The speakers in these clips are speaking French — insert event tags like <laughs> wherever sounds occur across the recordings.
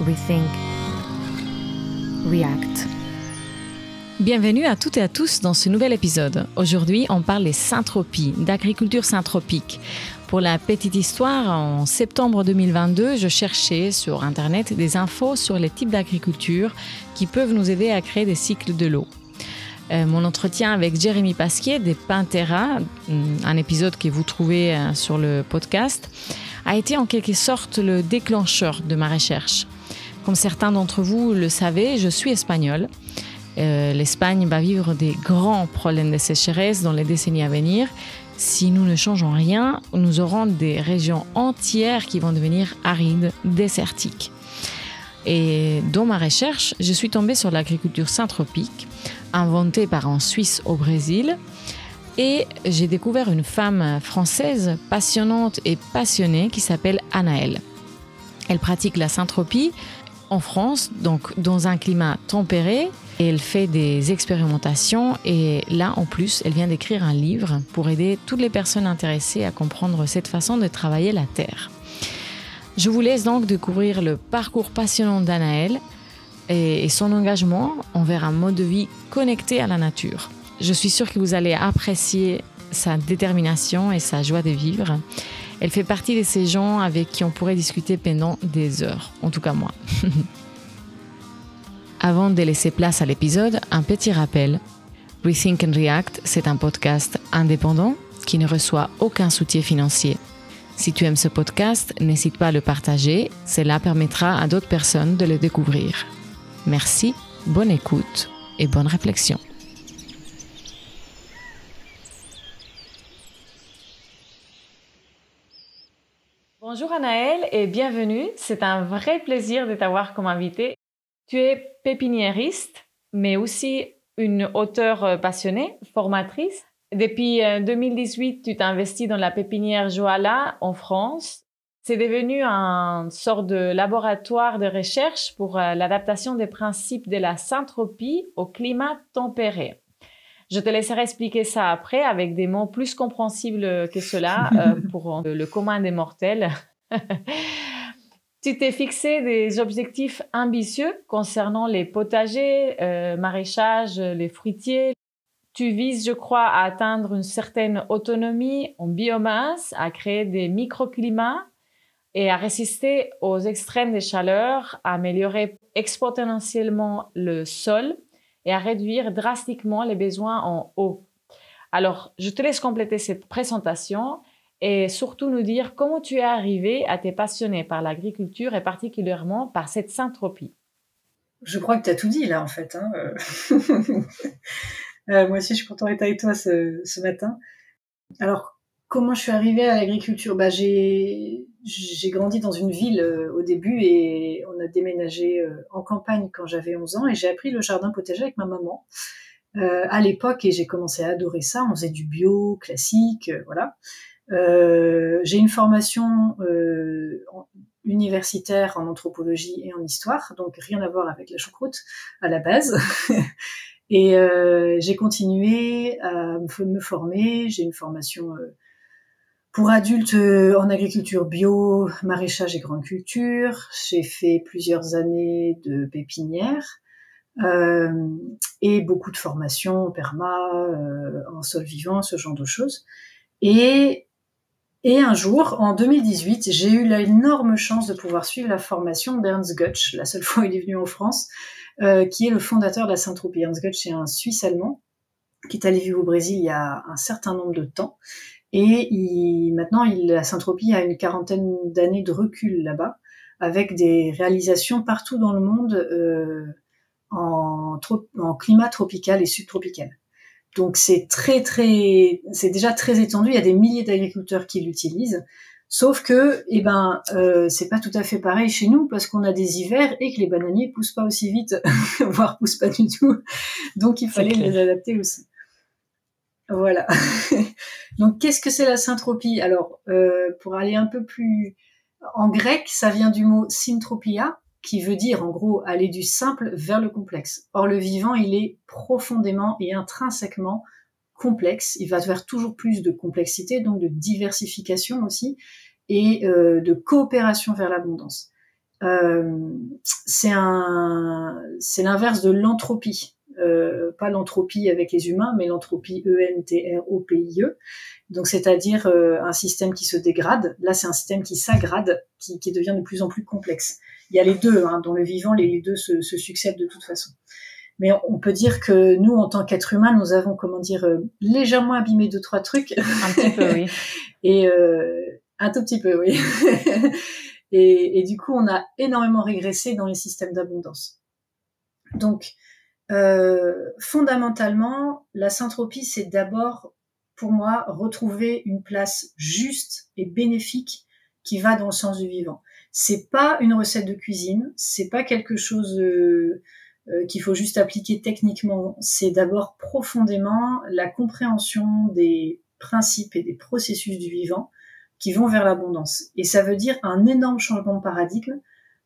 Rethink. React. Bienvenue à toutes et à tous dans ce nouvel épisode. Aujourd'hui, on parle des syntropies, d'agriculture syntropique. Pour la petite histoire, en septembre 2022, je cherchais sur Internet des infos sur les types d'agriculture qui peuvent nous aider à créer des cycles de l'eau. Euh, mon entretien avec Jérémy Pasquier des Pintera, un épisode que vous trouvez euh, sur le podcast, a été en quelque sorte le déclencheur de ma recherche. Comme certains d'entre vous le savez, je suis espagnole. Euh, L'Espagne va vivre des grands problèmes de sécheresse dans les décennies à venir. Si nous ne changeons rien, nous aurons des régions entières qui vont devenir arides, désertiques. Et dans ma recherche, je suis tombée sur l'agriculture syntropique, inventée par un Suisse au Brésil. Et j'ai découvert une femme française passionnante et passionnée qui s'appelle Anaëlle. Elle pratique la syntropie en France, donc dans un climat tempéré. Elle fait des expérimentations et là, en plus, elle vient d'écrire un livre pour aider toutes les personnes intéressées à comprendre cette façon de travailler la terre. Je vous laisse donc découvrir le parcours passionnant d'Anaël et son engagement envers un mode de vie connecté à la nature. Je suis sûre que vous allez apprécier sa détermination et sa joie de vivre. Elle fait partie de ces gens avec qui on pourrait discuter pendant des heures, en tout cas moi. <laughs> Avant de laisser place à l'épisode, un petit rappel. Rethink and React, c'est un podcast indépendant qui ne reçoit aucun soutien financier. Si tu aimes ce podcast, n'hésite pas à le partager, cela permettra à d'autres personnes de le découvrir. Merci, bonne écoute et bonne réflexion. Bonjour Anaëlle et bienvenue. C'est un vrai plaisir de t'avoir comme invité. Tu es pépiniériste, mais aussi une auteure passionnée, formatrice. Depuis 2018, tu t'es investi dans la pépinière Joala en France. C'est devenu un sort de laboratoire de recherche pour l'adaptation des principes de la syntropie au climat tempéré. Je te laisserai expliquer ça après avec des mots plus compréhensibles que cela <laughs> euh, pour le commun des mortels. <laughs> tu t'es fixé des objectifs ambitieux concernant les potagers, euh, maraîchage, les fruitiers. Tu vises, je crois, à atteindre une certaine autonomie en biomasse, à créer des microclimats et à résister aux extrêmes des chaleurs, à améliorer exponentiellement le sol et à réduire drastiquement les besoins en eau. Alors, je te laisse compléter cette présentation et surtout nous dire comment tu es arrivé à t'être passionné par l'agriculture et particulièrement par cette syntropie. Je crois que tu as tout dit là en fait. Hein. <laughs> Euh, moi aussi, je suis contente d'être avec toi ce, ce, matin. Alors, comment je suis arrivée à l'agriculture? Bah, j'ai grandi dans une ville euh, au début et on a déménagé euh, en campagne quand j'avais 11 ans et j'ai appris le jardin potager avec ma maman euh, à l'époque et j'ai commencé à adorer ça. On faisait du bio classique, voilà. j'ai une formation universitaire en anthropologie et en histoire, donc rien à voir avec la choucroute à la base. <laughs> et j'ai continué à me former. J'ai une formation pour adultes euh, en agriculture bio, maraîchage et grande culture, j'ai fait plusieurs années de pépinière euh, et beaucoup de formations perma, euh, en sol vivant, ce genre de choses. Et, et un jour, en 2018, j'ai eu l'énorme chance de pouvoir suivre la formation d'Ernst Gutsch, la seule fois où il est venu en France, euh, qui est le fondateur de la Saint-Tropie. Ernst Gutsch est un Suisse allemand qui est allé vivre au Brésil il y a un certain nombre de temps et il, maintenant, il, la Saint-Tropie a une quarantaine d'années de recul là-bas, avec des réalisations partout dans le monde euh, en, en, climat tropical et subtropical. Donc c'est très très, c'est déjà très étendu. Il y a des milliers d'agriculteurs qui l'utilisent. Sauf que, eh ben, euh, c'est pas tout à fait pareil chez nous parce qu'on a des hivers et que les bananiers poussent pas aussi vite, <laughs> voire poussent pas du tout. Donc il fallait les adapter aussi. Voilà. <laughs> Donc, qu'est-ce que c'est la syntropie Alors, euh, pour aller un peu plus en grec, ça vient du mot syntropia, qui veut dire en gros aller du simple vers le complexe. Or, le vivant, il est profondément et intrinsèquement complexe. Il va vers toujours plus de complexité, donc de diversification aussi, et euh, de coopération vers l'abondance. un, c'est l'inverse de l'entropie. Euh, pas l'entropie avec les humains, mais l'entropie E-N-T-R-O-P-I-E. Donc, c'est-à-dire euh, un système qui se dégrade. Là, c'est un système qui s'aggrade, qui, qui, devient de plus en plus complexe. Il y a les deux, hein, dans le vivant, les, deux se, se, succèdent de toute façon. Mais on peut dire que nous, en tant qu'êtres humains, nous avons, comment dire, euh, légèrement abîmé deux trois trucs. Un petit peu, oui. <laughs> Et euh, un tout petit peu, oui. <laughs> et, et, du coup, on a énormément régressé dans les systèmes d'abondance. Donc, euh, fondamentalement, la syntropie, c'est d'abord, pour moi, retrouver une place juste et bénéfique qui va dans le sens du vivant. C'est pas une recette de cuisine, c'est pas quelque chose euh, euh, qu'il faut juste appliquer techniquement. C'est d'abord profondément la compréhension des principes et des processus du vivant qui vont vers l'abondance. Et ça veut dire un énorme changement de paradigme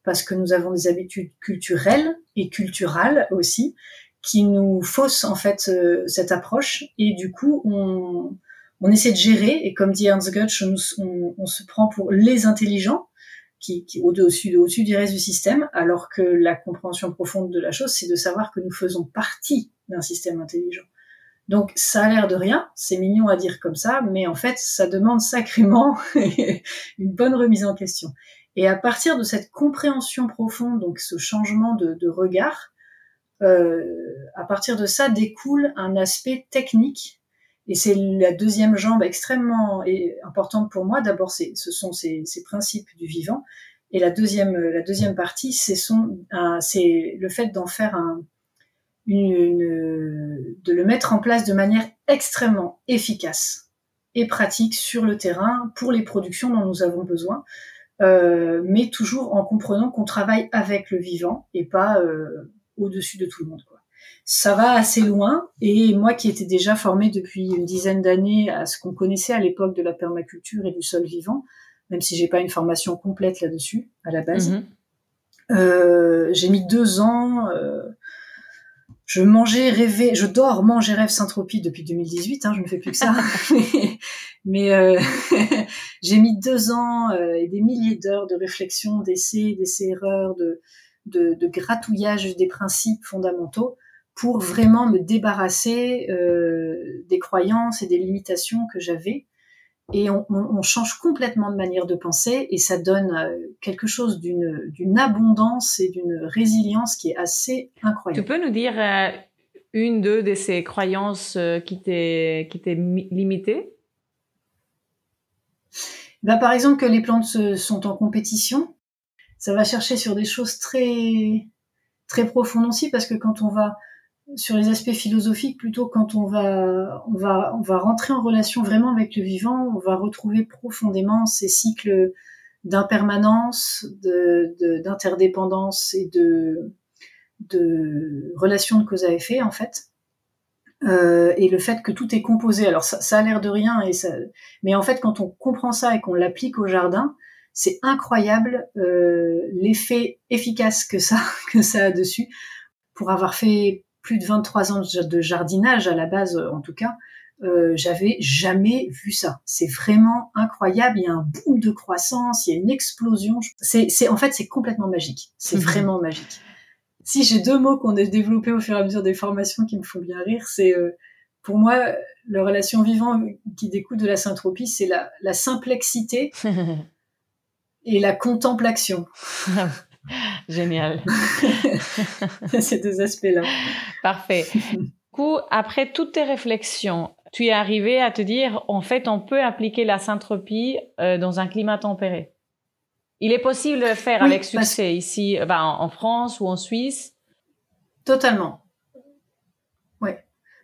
parce que nous avons des habitudes culturelles et culturelles aussi qui nous faussent en fait euh, cette approche. Et du coup on, on essaie de gérer. Et comme dit Ernst Gutsch on, on, se prend pour les intelligents qui, qui au-dessus au-dessus du reste du système alors que la compréhension profonde de la chose c'est de savoir que nous faisons partie d'un système intelligent. Donc ça a l'air de rien, c'est mignon à dire comme ça, mais en fait ça demande sacrément <laughs> une bonne remise en question. Et à partir de cette compréhension profonde, donc ce changement de, regard, euh, à partir de ça découle un aspect technique. Et c'est la deuxième jambe extrêmement importante pour moi. D'abord, ce sont ces, principes du vivant. Et la deuxième, la deuxième partie, c'est le fait d'en faire un, de le mettre en place de manière extrêmement efficace et pratique sur le terrain pour les productions dont nous avons besoin. Euh, mais toujours en comprenant qu'on travaille avec le vivant et pas euh, au-dessus de tout le monde. Quoi. Ça va assez loin, et moi qui étais déjà formée depuis une dizaine d'années à ce qu'on connaissait à l'époque de la permaculture et du sol vivant, même si j'ai pas une formation complète là-dessus à la base, mm-hmm. euh, j'ai mis deux ans euh, je mangeais, rêvais, je dors, mange et rêve Saint-Tropie depuis 2018, hein, je ne fais plus que ça. <laughs> <laughs> mais, euh, <laughs> j'ai mis deux ans euh, et des milliers d'heures de réflexion, d'essais, d'essais-erreurs, de, de, de, gratouillage des principes fondamentaux pour vraiment me débarrasser euh, des croyances et des limitations que j'avais et on, on, change complètement de manière de penser et ça donne euh, quelque chose d'une abondance et d'une résilience qui est assez incroyable. Tu peux nous dire euh, une, deux de ces croyances euh, qui t'est limitée? Bah, Par exemple que les plantes sont en compétition. Ça va chercher sur des choses très, très profondes aussi parce que quand on va sur les aspects philosophiques, plutôt quand on va, on va, on va rentrer en relation vraiment avec le vivant, on va retrouver profondément ces cycles d'impermanence, d'interdépendance et de, de relation de cause à effet en fait. Euh, et le fait que tout est composé. Alors ça, ça a l'air de rien, et ça, mais en fait quand on comprend ça et qu'on l'applique au jardin, c'est incroyable euh, l'effet efficace que ça <laughs> que ça a dessus. Pour avoir fait plus de 23 ans de jardinage à la base, euh, en tout cas, euh, j'avais jamais vu ça. C'est vraiment incroyable. Il y a un boom de croissance, il y a une explosion. C'est, en fait, c'est complètement magique. C'est mhm. vraiment magique. Si j'ai deux mots qu'on a développés au fur et à mesure des formations qui me font bien rire, c'est euh, pour moi la relation vivante qui découle de la syntropie, c'est la, la simplexité <laughs> et la contemplation. <laughs> <laughs> Génial. <laughs> Ces deux aspects-là. Parfait. Du coup, après toutes tes réflexions, tu es arrivé à te dire, en fait, on peut appliquer la syntropie euh, dans un climat tempéré. Il est possible de le faire avec succès ici, euh, ben, en France ou en Suisse Totalement.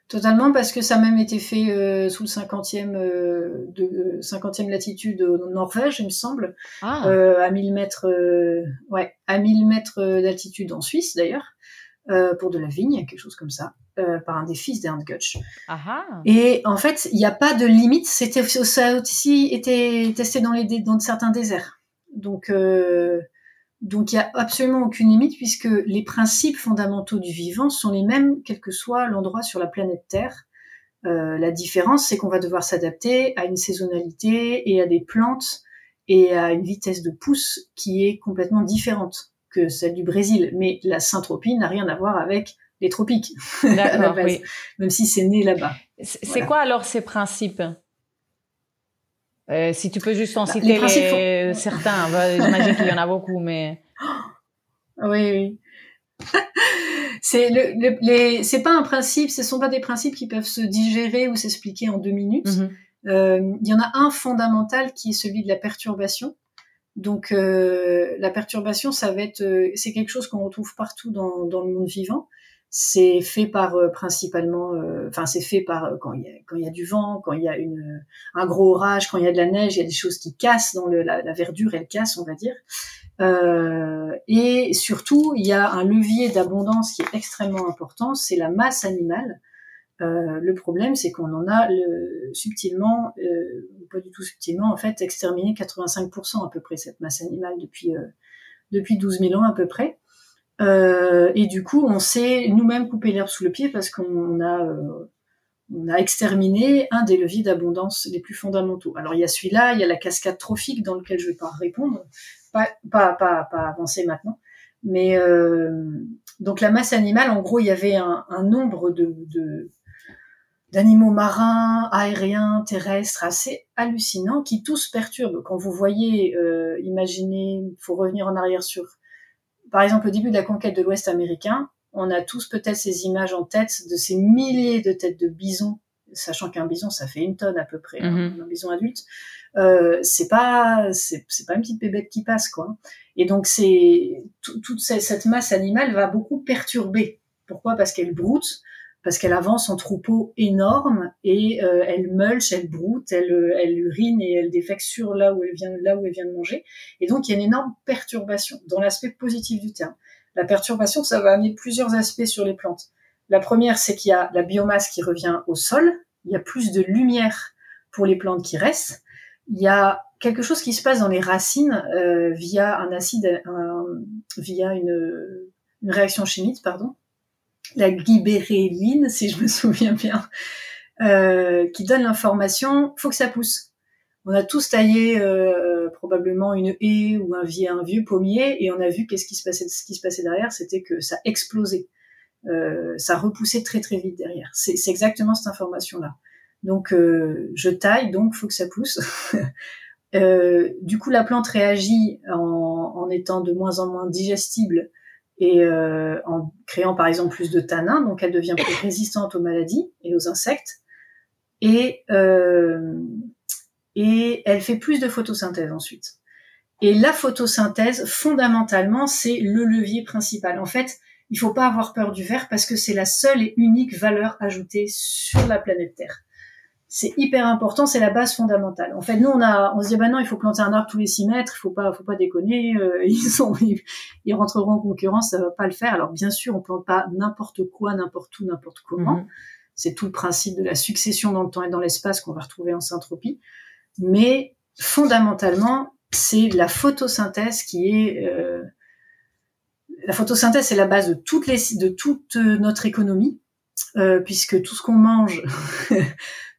Totalement, parce que ça a même été fait euh, sous le 50e, euh, de, 50e latitude au Norvège, il me semble, ah. euh, à 1000 mètres, ouais, à 1000 mètres d'altitude en Suisse d'ailleurs, pour de la vigne, quelque chose comme ça, par un des fils d'Ernst Gutsch. Et en fait, il n'y a pas de limite. C'était ça a aussi été testé dans les dans certains déserts. Donc donc il n'y a absolument aucune limite puisque les principes fondamentaux du vivant sont les mêmes quel que soit l'endroit sur la planète Terre. Euh, la différence, c'est qu'on va devoir s'adapter à une saisonnalité et à des plantes et à une vitesse de pouce qui est complètement différente que celle du Brésil. Mais la syntropie n'a rien à voir avec les tropiques, <laughs> oui. même si c'est né là-bas. C'est quoi alors ces principes? Euh, Si tu peux juste en bah, citer les certains, bah, j'imagine qu'il y en a beaucoup, mais... <gasps> Oui, oui. <laughs> c'est le, les, c'est pas un principe, ce sont pas des principes qui peuvent se digérer ou s'expliquer en deux minutes. Mm-hmm. Euh, il y en a un fondamental qui est celui de la perturbation. Donc euh, la perturbation, ça va être, euh, c'est quelque chose qu'on retrouve partout dans, dans, le monde vivant. C'est fait par principalement, enfin c'est fait par quand il y a quand il y a du vent, quand il y a une un gros orage, quand il y a de la neige, il y a des choses qui cassent dans le, la, la verdure, elle casse, on va dire. et surtout, il y a un levier d'abondance qui est extrêmement important, c'est la masse animale. Euh, le problème, c'est qu'on en a le, subtilement, euh, pas du tout subtilement, en fait, exterminé 85% à peu près cette masse animale depuis euh, depuis 12 000 ans à peu près. Euh, et du coup, on s'est nous-mêmes coupé l'herbe sous le pied parce qu'on a on a exterminé un des leviers d'abondance les plus fondamentaux. Alors il y a celui-là, il y a la cascade trophique dans lequel je vais pas répondre, pas pas pas, pas avancer maintenant. Mais donc la masse animale, en gros, il y avait un, un nombre de, de d'animaux marins, aériens, terrestres, assez hallucinants, qui tous perturbent. Quand vous voyez, euh, imaginez, il faut revenir en arrière sur, par exemple, le début de la conquête de l'Ouest américain, on a tous peut-être ces images en tête de ces milliers de têtes de bisons, sachant qu'un bison, ça fait une tonne à peu près, hein, mhm. un bison adulte. Euh, c'est pas, c'est, pas une petite bébête qui passe, quoi. Et donc c'est toute cette masse animale va beaucoup perturber. Pourquoi? Parce qu'elle broute parce qu'elle avance en troupeau énorme et euh, elle mulche, elle broute, elle, euh, elle urine et elle défecte sur là où elle vient, là où elle vient de manger. Et donc il y a une énorme perturbation dans l'aspect positif du terme. La perturbation, ça va amener plusieurs aspects sur les plantes. La première, c'est qu'il y a la biomasse qui revient au sol. Il y a plus de lumière pour les plantes qui restent. Il y a quelque chose qui se passe dans les racines euh, via un acide, via une, une réaction chimique, pardon la gibéréline, si je me souviens bien, euh, qui donne l'information, faut que ça pousse. On a tous taillé euh, probablement une haie ou un, vieux, pommier et on a vu qu'est-ce qui se passait, ce qui se passait derrière, c'était que ça explosait, euh, ça repoussait très très vite derrière. C'est exactement cette information-là. Donc je taille, donc faut que ça pousse. <laughs> du coup, la plante réagit en, étant de moins en moins digestible et euh, en créant par exemple plus de tanins, donc elle devient plus résistante aux maladies et aux insectes, et, euh, et elle fait plus de photosynthèse ensuite. Et la photosynthèse, fondamentalement, c'est le levier principal. En fait, il faut pas avoir peur du verre parce que c'est la seule et unique valeur ajoutée sur la planète Terre c'est hyper important, c'est la base fondamentale. En fait, nous, on a, on se dit, bah non, il faut planter un arbre tous les six mètres, il faut pas, faut pas déconner, euh, <laughs> ils sont, ils, rentreront en concurrence, ça va pas le faire. Alors, bien sûr, on plante pas n'importe quoi, n'importe où, n'importe comment. Mhm. C'est tout le principe de la succession dans le temps et dans l'espace qu'on va retrouver en syntropie. Mais, fondamentalement, c'est la photosynthèse qui est, euh, la photosynthèse, c'est la base de toutes les, de toute notre économie, euh, puisque tout ce qu'on mange, <laughs>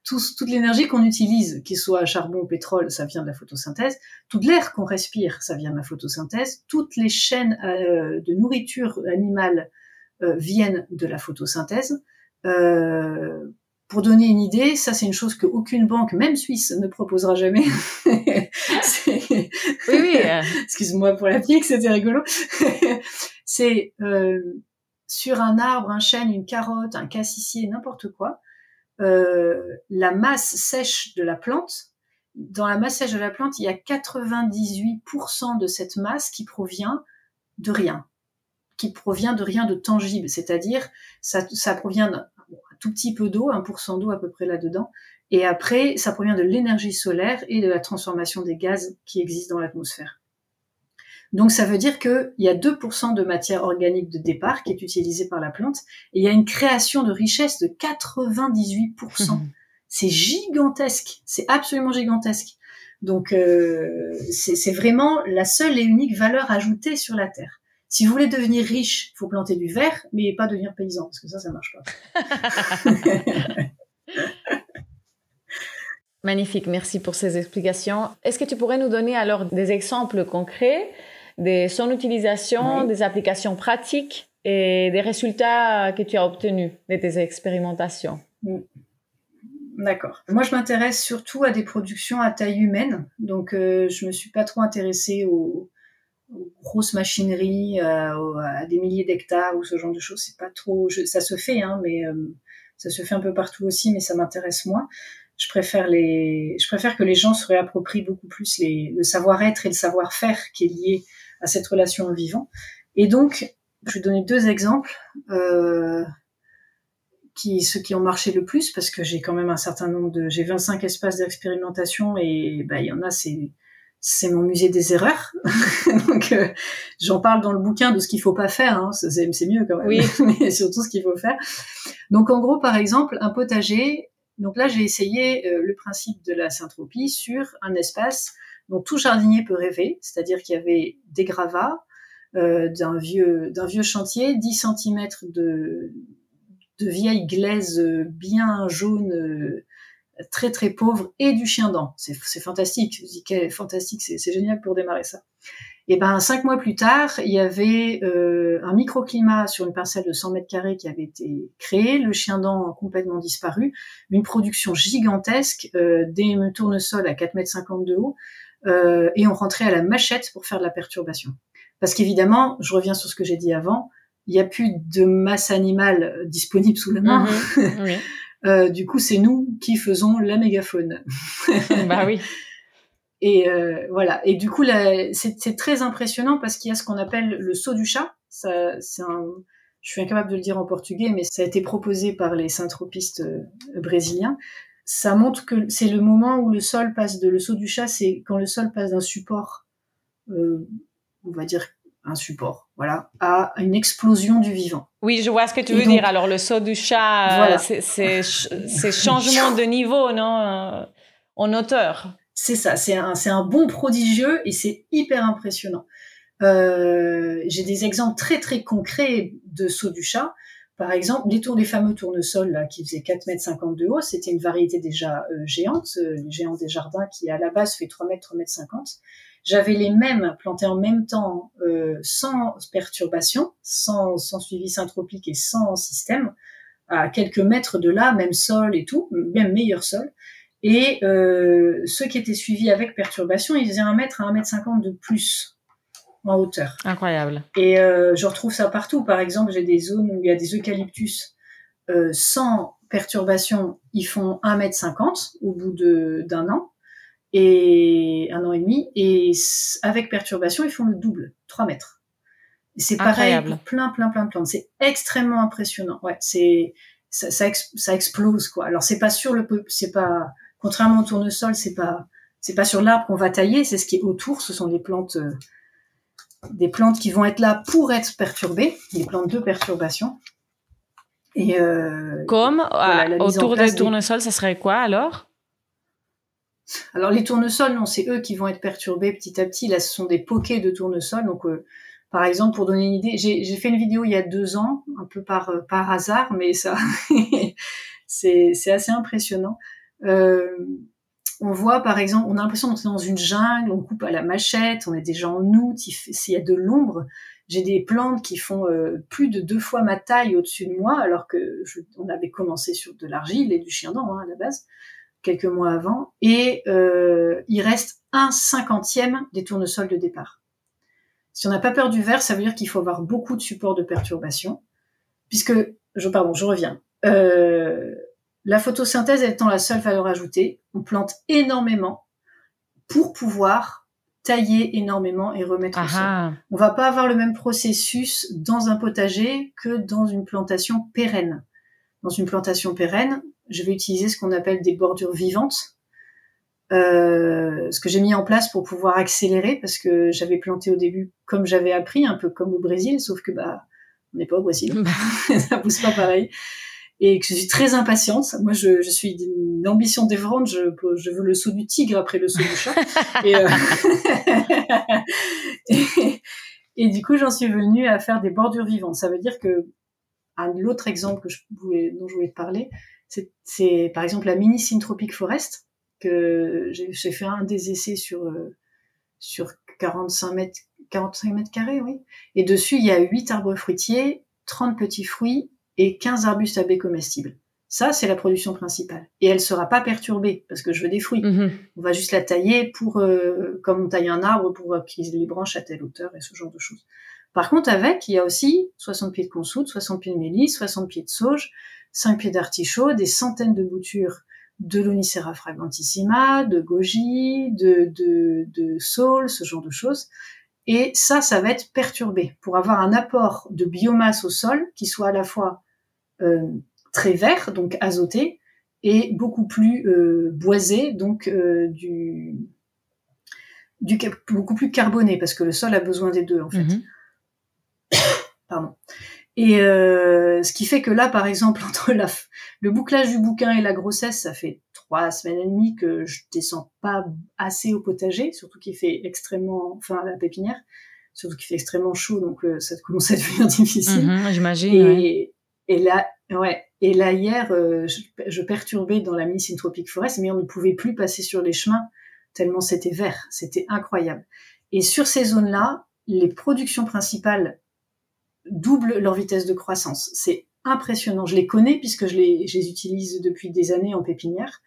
toute l'énergie qu'on utilise, qu'il soit charbon ou pétrole, ça vient de la photosynthèse. Toute l'air qu'on respire, ça vient de la photosynthèse. Toutes les chaînes euh, de nourriture animale euh, viennent de la photosynthèse. Euh, pour donner une idée, ça c'est une chose qu'aucune banque, même suisse, ne proposera jamais. <laughs> oui, oui. <laughs> Excuse-moi pour la pique, c'était rigolo. <laughs> c'est sur un arbre, un chêne, une carotte, un cassissier, n'importe quoi la masse sèche de la plante, dans la masse sèche de la plante, il y a 98% de cette masse qui provient de rien, qui provient de rien de tangible, c'est-à-dire ça, ça provient d'un tout petit peu d'eau, 1% d'eau à peu près là-dedans, et après ça provient de l'énergie solaire et de la transformation des gaz qui existent dans l'atmosphère. Donc ça veut dire qu'il y a 2% de matière organique de départ qui est utilisée par la plante et il y a une création de richesse de 98%. c'est gigantesque, c'est absolument gigantesque. Donc euh, c'est vraiment la seule et unique valeur ajoutée sur la Terre. Si vous voulez devenir riche, il faut planter du verre, mais pas devenir paysan, parce que ça, ça marche pas. <laughs> Magnifique, merci pour ces explications. Est-ce que tu pourrais nous donner alors des exemples concrets de son utilisation, des applications pratiques et des résultats que tu as obtenus de tes expérimentations mm. D'accord. Moi, je m'intéresse surtout à des productions à taille humaine. Donc, euh, je me suis pas trop intéressée aux, grosses machineries, à des milliers d'hectares ou ce genre de choses. C'est pas trop. ça se fait, hein, mais euh, ça se fait un peu partout aussi, mais ça m'intéresse moins. Je préfère les. Je préfère que les gens se réapproprient beaucoup plus les, le savoir-être et le savoir-faire qui est lié à cette relation au vivant. Et donc, je vais donner deux exemples. Euh, qui ceux qui ont marché le plus parce que j'ai quand même un certain nombre de j'ai 25 espaces d'expérimentation et bah il y en a c'est c'est mon musée des erreurs <laughs> donc euh, j'en parle dans le bouquin de ce qu'il faut pas faire hein. c'est c'est mieux quand même oui. <laughs> mais surtout ce qu'il faut faire donc en gros par exemple un potager donc là j'ai essayé euh, le principe de la syntropie sur un espace dont tout jardinier peut rêver c'est-à-dire qu'il y avait des gravats euh, d'un vieux d'un vieux chantier 10 cm de de vieilles glaises euh, bien jaunes, euh, très très pauvres, et du chien dent. C'est fantastique. Je dis fantastique, c'est génial pour démarrer ça. Et ben cinq mois plus tard, il y avait euh, un microclimat sur une parcelle de 100 mètres carrés qui avait été créé, le chien dent complètement disparu, une production gigantesque, des tournesols à 4 mètres 50 de haut, et on rentrait à la machette pour faire de la perturbation. Parce qu'évidemment, je reviens sur ce que j'ai dit avant, il n'y a plus de masse animale disponible sous la main. Mhm. <laughs> euh, du coup, c'est nous qui faisons la mégaphone. <laughs> bah oui. <laughs> Et euh, voilà. Et du coup, c'est très impressionnant parce qu'il y a ce qu'on appelle le saut du chat. Ça, c'est un, je suis incapable de le dire en portugais, mais ça a été proposé par les synthropistes euh, brésiliens. Ça montre que c'est le moment où le sol passe de le saut du chat, c'est quand le sol passe d'un support, euh, on va dire un support, voilà, à une explosion du vivant. Oui, je vois ce que tu veux dire. Alors le saut du chat, c'est changement de niveau, non, euh, en hauteur. C'est ça, c'est un, un bond prodigieux et c'est hyper impressionnant. Euh, J'ai des exemples très très concrets de saut du chat. Par exemple, les tours des fameux tournesols là, qui faisaient 4 mètres 50 de haut, c'était une variété déjà euh, géante, euh, géant des jardins qui à la base fait 3 mètres, 3 mètres 50. J'avais les mêmes plantés en même temps, euh, sans perturbation, sans, sans suivi syntropique et sans système, à quelques mètres de là, même sol et tout, même meilleur sol. Et euh, ceux qui étaient suivis avec perturbation, ils faisaient un mètre à un mètre cinquante de plus en hauteur. Incroyable. Et euh, je retrouve ça partout. Par exemple, j'ai des zones où il y a des eucalyptus euh, sans perturbation, ils font un mètre cinquante au bout d'un an et un an et demi, et avec perturbation, ils font le double, 3 mètres. C'est pareil pour plein, plein, plein de plantes. C'est extrêmement impressionnant. Ouais, c'est ça, ça, ça, explose quoi. Alors c'est pas sur le, c'est pas contrairement au tournesol, c'est pas c'est pas sur l'arbre qu'on va tailler, c'est ce qui est autour. Ce sont des plantes, euh, des plantes qui vont être là pour être perturbées, des plantes de perturbation. Et euh, comme autour des tournesols, ça serait quoi alors? Alors les tournesols, non, c'est eux qui vont être perturbés petit à petit. Là, ce sont des poquets de tournesols. Donc, euh, par exemple, pour donner une idée, j'ai fait une vidéo il y a deux ans, un peu par, euh, par hasard, mais ça, <laughs> c'est assez impressionnant. Euh, on voit, par exemple, on a l'impression d'entrer dans une jungle, on coupe à la machette, on est déjà en août, s'il y a de l'ombre. J'ai des plantes qui font plus de deux fois ma taille au-dessus de moi, alors que on avait commencé sur de l'argile et du chien dent hein, à la base quelques mois avant, et euh, il reste un cinquantième des tournesols de départ. Si on n'a pas peur du verre, ça veut dire qu'il faut avoir beaucoup de support de perturbation, puisque, je, pardon, je reviens. Euh, la photosynthèse étant la seule valeur ajoutée, on plante énormément pour pouvoir tailler énormément et remettre au sol. On va pas avoir le même processus dans un potager que dans une plantation pérenne. Dans une plantation pérenne, je vais utiliser ce qu'on appelle des bordures vivantes, euh, ce que j'ai mis en place pour pouvoir accélérer parce que j'avais planté au début comme j'avais appris, un peu comme au Brésil, sauf que bah on n'est pas au Brésil, bah. <laughs> ça pousse pas pareil. Et que je suis très impatiente. Moi, je, je suis d'une ambition dévorante. Je, je veux le saut du tigre après le saut du chat. <laughs> et, euh... <laughs> et, et, du coup, j'en suis venue à faire des bordures vivantes. Ça veut dire que un l'autre exemple que je voulais, dont je voulais te parler, c'est par exemple la mini syntropic forest que j'ai fait un des essais sur sur 45 mètres 45 mètres carrés, oui. Et dessus, il y a 8 arbres fruitiers, 30 petits fruits et 15 arbustes à baies comestibles. Ça, c'est la production principale. Et elle sera pas perturbée parce que je veux des fruits. Mhm. On va juste la tailler pour, euh, comme on taille un arbre pour qu'ils les branches à telle hauteur et ce genre de choses. Par contre, avec, il y a aussi 60 pieds de consoude, 60 pieds de mélisse, 60 pieds de sauge, 5 pieds d'artichaut, des centaines de boutures de l'Onicera fragrantissima, de goji, de, de, de saule, ce genre de choses. Et ça, ça va être perturbé pour avoir un apport de biomasse au sol qui soit à la fois très vert, donc azoté, et beaucoup plus euh, boisé, donc euh, du, du beaucoup plus carboné, parce que le sol a besoin des deux en fait. Mhm. <coughs> Pardon. Et euh, ce qui fait que là, par exemple, <laughs> entre la, le bouclage du bouquin et la grossesse, ça fait trois semaines et demie que je descends pas assez au potager, surtout qu'il fait extrêmement, enfin la pépinière, surtout qu'il fait extrêmement chaud, donc euh, ça commence à <laughs> devenir difficile. Mhm, J'imagine. Et, ouais. Et là, ouais. Et là hier, euh, je, perturbais dans la Miss Tropic Forest, mais on ne pouvait plus passer sur les chemins tellement c'était vert, c'était incroyable. Et sur ces zones-là, les productions principales doublent leur vitesse de croissance. C'est impressionnant. Je les connais puisque je les, je les utilise depuis des années en pépinière.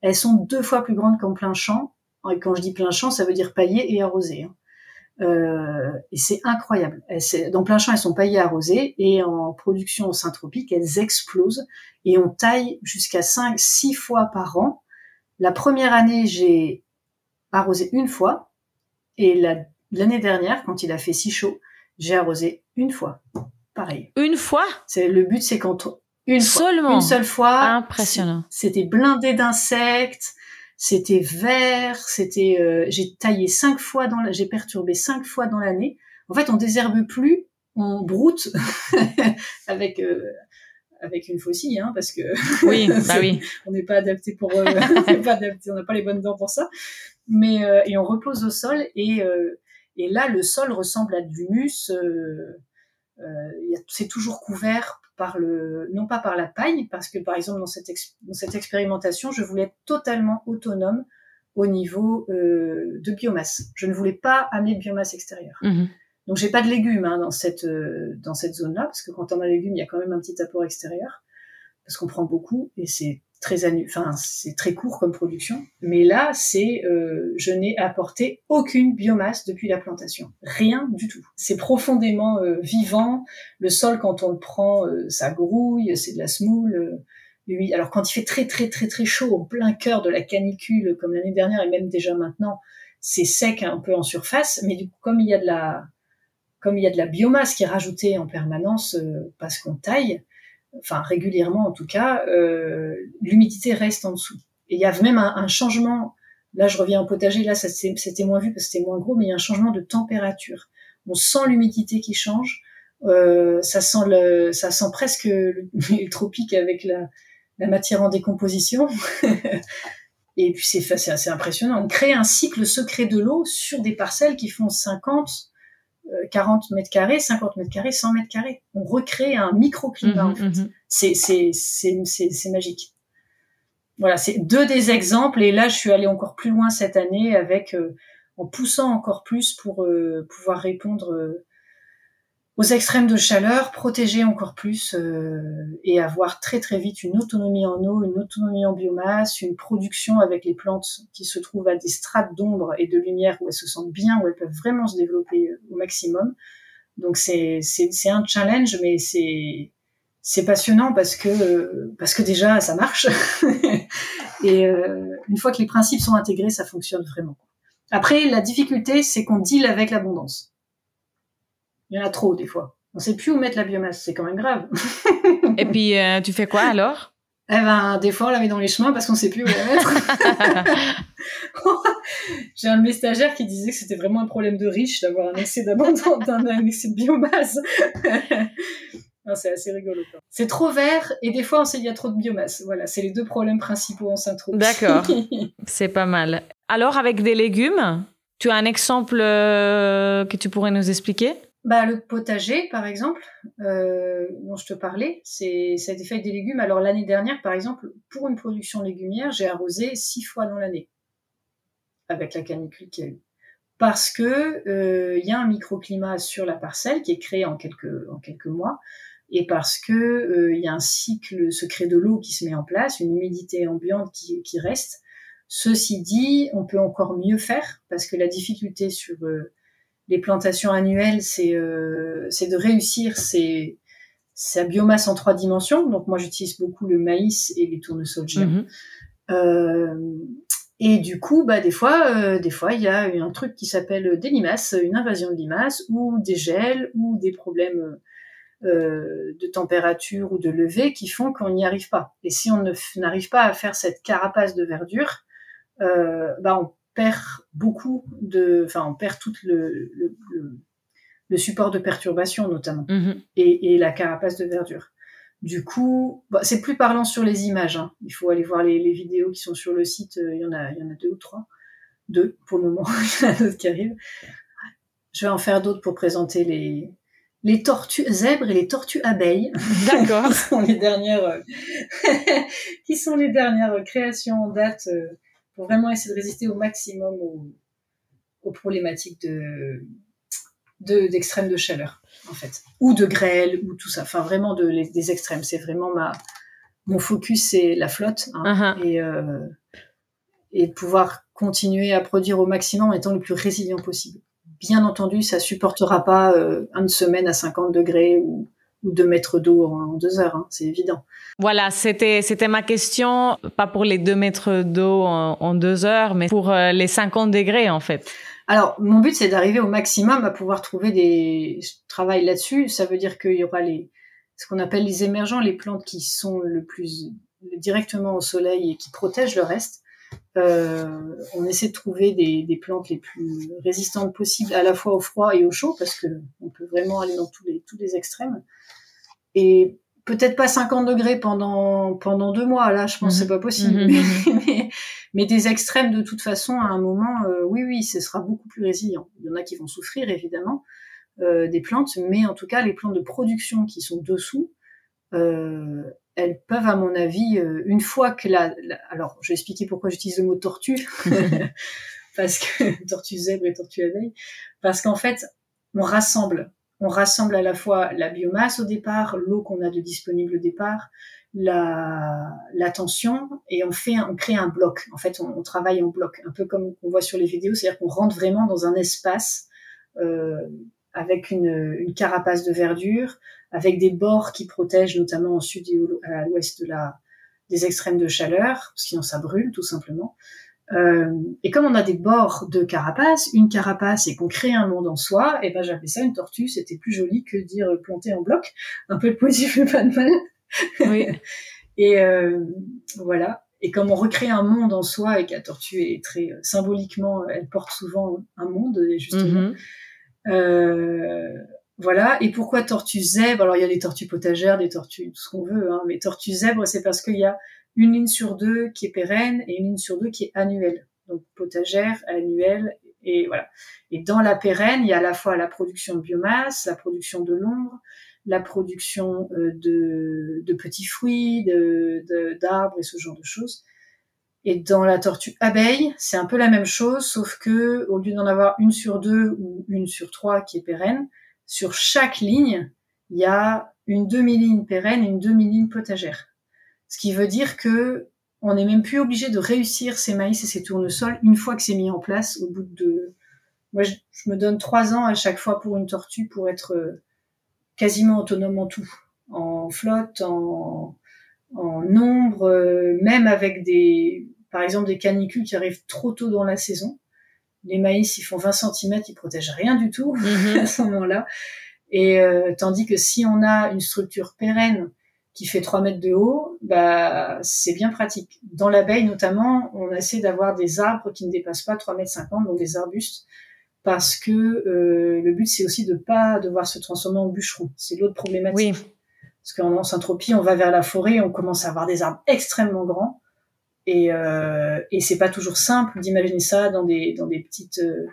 Elles sont deux fois plus grandes qu'en plein champ. Et quand je dis plein champ, ça veut dire paillé et arrosé. hein. Euh, et c'est incroyable. Elles, dans plein champ, elles sont paillées arrosées. Et en production au syntropique, elles explosent. Et on taille jusqu'à 5, 6 fois par an. La première année, j'ai arrosé une fois. Et la- l'année dernière, quand il a fait si chaud, j'ai arrosé une fois. Pareil. Une fois? C'est le but, c'est quand on- une fois, Seulement? Une seule fois. Impressionnant. C'était blindé d'insectes, c'était vert, c'était. euh, j'ai taillé cinq fois dans, la- j'ai perturbé cinq fois dans l'année. En fait, on désherbe plus, on broute <laughs> avec euh, avec une faucille, hein, parce que <laughs> Oui, bah oui. on n'est pas adapté pour, euh, <laughs> on n'est pas adapté, on n'a pas les bonnes dents pour ça. Mais euh, et on repose au sol et euh, et là le sol ressemble à de l'humus. Euh, euh, c'est toujours couvert par le, non pas par la paille, parce que par exemple dans cette ex- dans cette expérimentation, je voulais être totalement autonome au niveau euh, de biomasse. Je ne voulais pas amener de biomasse extérieure. Mhm. Donc j'ai pas de légumes hein, dans cette euh, dans cette zone-là parce que quand on a des légumes, il y a quand même un petit apport extérieur parce qu'on prend beaucoup et c'est très enfin c'est très court comme production. Mais là, c'est euh, je n'ai apporté aucune biomasse depuis la plantation, rien du tout. C'est profondément euh, vivant. Le sol quand on le prend, euh, ça grouille, c'est de la semoule. euh. Alors quand il fait très très très très chaud au plein cœur de la canicule comme l'année dernière et même déjà maintenant, c'est sec un peu en surface, mais du coup comme il y a de la comme il y a de la biomasse qui est rajoutée en permanence euh, parce qu'on taille, enfin régulièrement en tout cas, euh, l'humidité reste en dessous. Et il y a même un, un changement. Là, je reviens au potager. Là, c'était moins vu parce que c'était moins gros, mais il y a un changement de température. On sent l'humidité qui change. Euh, ça sent le, ça sent presque le, <laughs> tropique avec la, la matière en décomposition. <laughs> Et puis c'est, assez impressionnant. On crée un cycle secret de l'eau sur des parcelles qui font 50, euh, 40 mètres carrés, 50 mètres carrés, 100 mètres carrés. On recrée un microclimat en Mhm, fait. mhm. C'est, c'est, c'est, c'est, c'est magique. Voilà, c'est deux des exemples. Et là, je suis allée encore plus loin cette année avec, euh, en poussant encore plus pour euh, pouvoir répondre euh, aux extrêmes de chaleur, protéger encore plus euh, et avoir très très vite une autonomie en eau, une autonomie en biomasse, une production avec les plantes qui se trouvent à des strates d'ombre et de lumière où elles se sentent bien, où elles peuvent vraiment se développer euh, au maximum. Donc c'est c'est un challenge, mais c'est c'est passionnant parce que parce que déjà ça marche <laughs> et euh, une fois que les principes sont intégrés, ça fonctionne vraiment. Après, la difficulté, c'est qu'on deal avec l'abondance. Il y en a trop des fois. On sait plus où mettre la biomasse, c'est quand même grave. <laughs> Et puis, euh, tu fais quoi alors? Eh ben, des fois, on la met dans les chemins parce qu'on sait plus où la mettre. <laughs> J'ai un de mes stagiaires qui disait que c'était vraiment un problème de riche d'avoir un excès d'abondance, <laughs> d'un un excès de biomasse. C'est assez rigolo. C'est trop vert et des fois on sait qu'il y a trop de biomasse. Voilà, c'est les deux problèmes principaux en synthro. D'accord. C'est pas mal. Alors, avec des légumes, tu as un exemple euh, que tu pourrais nous expliquer? Bah, le potager, par exemple, euh, dont je te parlais, c'est ça a des légumes. Alors l'année dernière, par exemple, pour une production légumière, j'ai arrosé six fois dans l'année avec la canicule qu'il y a eu, parce que euh, il y a un microclimat sur la parcelle qui est créé en quelques en quelques mois, et parce que euh, il y a un cycle secret de l'eau qui se met en place, une humidité ambiante qui, qui reste. Ceci dit, on peut encore mieux faire parce que la difficulté sur euh, les plantations annuelles, c'est euh, de réussir sa biomasse en trois dimensions. Donc moi, j'utilise beaucoup le maïs et les tournesols géants. Mhm. Euh, et du coup, bah des fois, euh, des fois, il y a un truc qui s'appelle des limaces, une invasion de limaces, ou des gels, ou des problèmes de température ou de levée qui font qu'on n'y arrive pas. Et si on n'arrive pas à faire cette carapace de verdure, bah on perd beaucoup de, enfin, on perd tout le, le, le, support de perturbation notamment mhm. et, et, la carapace de verdure. Du coup, bah, c'est plus parlant sur les images. Hein. Il faut aller voir les, les, vidéos qui sont sur le site. Euh, il y en a, il y en a deux ou trois, deux pour le moment. <laughs> il y en a d'autres qui arrivent. Je vais en faire d'autres pour présenter les les tortues zèbres et les tortues abeilles. D'accord. <laughs> qui sont les dernières, euh, <laughs> qui sont les dernières créations en date euh, pour vraiment essayer de résister au maximum aux, problématiques de d'extrêmes de, chaleur en fait. Ou de grêle ou tout ça. Enfin vraiment de, des extrêmes. C'est vraiment ma mon focus c'est la flotte hein, uh-huh. et euh, et pouvoir continuer à produire au maximum en étant le plus résilient possible. Bien entendu ça supportera pas euh, une semaine à 50 degrés ou ou deux mètres d'eau en, deux heures, hein, c'est évident. Voilà, c'était c'était ma question, pas pour les deux mètres d'eau en, deux heures, mais pour euh, les 50 degrés en fait. Alors, mon but c'est d'arriver au maximum à pouvoir trouver des travail là-dessus. Ça veut dire qu'il y aura les ce qu'on appelle les émergents, les plantes qui sont le plus directement au soleil et qui protègent le reste. Euh, on essaie de trouver des, des, plantes les plus résistantes possibles à la fois au froid et au chaud parce que on peut vraiment aller dans tous les tous les extrêmes et peut-être pas 50 degrés pendant pendant deux mois. Là je pense que c'est mhm. pas possible. <laughs> Mhm, mhm. mais, mais, des extrêmes de toute façon à un moment euh, oui oui ce sera beaucoup plus résilient. Il y en a qui vont souffrir évidemment euh, des plantes. Mais en tout cas les plantes de production qui sont dessous euh, elles peuvent à mon avis euh, une fois que la, alors je vais expliquer pourquoi j'utilise le mot tortue. <laughs> <laughs> Parce que tortue zèbre et tortue abeille. Parce qu'en fait on rassemble on rassemble à la fois la biomasse au départ, l'eau qu'on a de disponible au départ, la, tension, et on fait, on crée un bloc. En fait, on, travaille en bloc, un peu comme on voit sur les vidéos, c'est-à-dire qu'on rentre vraiment dans un espace euh, avec une, une, carapace de verdure, avec des bords qui protègent, notamment au sud et à l'ouest de la, des extrêmes de chaleur, sinon ça brûle tout simplement. Euh, et comme on a des bords de carapace, une carapace et qu'on crée un monde en soi, et eh ben j'appelais ça une tortue. C'était plus joli que dire planter en bloc. Un peu de poésie fait pas de mal. Oui. <laughs> et euh, voilà. Et comme on recrée un monde en soi et que la tortue est très euh, symboliquement, elle porte souvent un monde justement. Mm-hmm. euh, voilà. Et pourquoi tortue zèbre Alors il y a des tortues potagères, des tortues, tout ce qu'on veut, hein, mais tortue zèbre, c'est parce qu'il y a une ligne sur deux qui est pérenne et une ligne sur deux qui est annuelle. Donc potagère, annuelle, et voilà. Et dans la pérenne, il y a à la fois la production de biomasse, la production de l'ombre, la production euh, de, de, petits fruits, d'arbres de, et ce genre de choses. Et dans la tortue abeille, c'est un peu la même chose, sauf que au lieu d'en avoir une sur deux ou une sur trois qui est pérenne, sur chaque ligne, il y a une demi-ligne pérenne et une demi-ligne potagère. Ce qui veut dire que on n'est même plus obligé de réussir ces maïs et ces tournesols une fois que c'est mis en place au bout de moi je, me donne trois ans à chaque fois pour une tortue pour être euh, quasiment autonome en tout. En flotte en, en nombre euh, même avec des par exemple des canicules qui arrivent trop tôt dans la saison. Les maïs ils font 20 cm ils protègent rien du tout mm-hmm. <laughs> à ce moment-là. Et euh, tandis que si on a une structure pérenne qui fait 3 mètres de haut, bah, c'est bien pratique. Dans l'abeille, notamment, on essaie d'avoir des arbres qui ne dépassent pas 3 mètres 50, donc des arbustes, parce que euh, le but, c'est aussi de pas devoir se transformer en bûcheron. C'est l'autre problématique. Oui. Parce qu'en syntropie, on va vers la forêt, on commence à avoir des arbres extrêmement grands, et, euh, et c'est pas toujours simple d'imaginer ça dans des, dans des petites... Euh,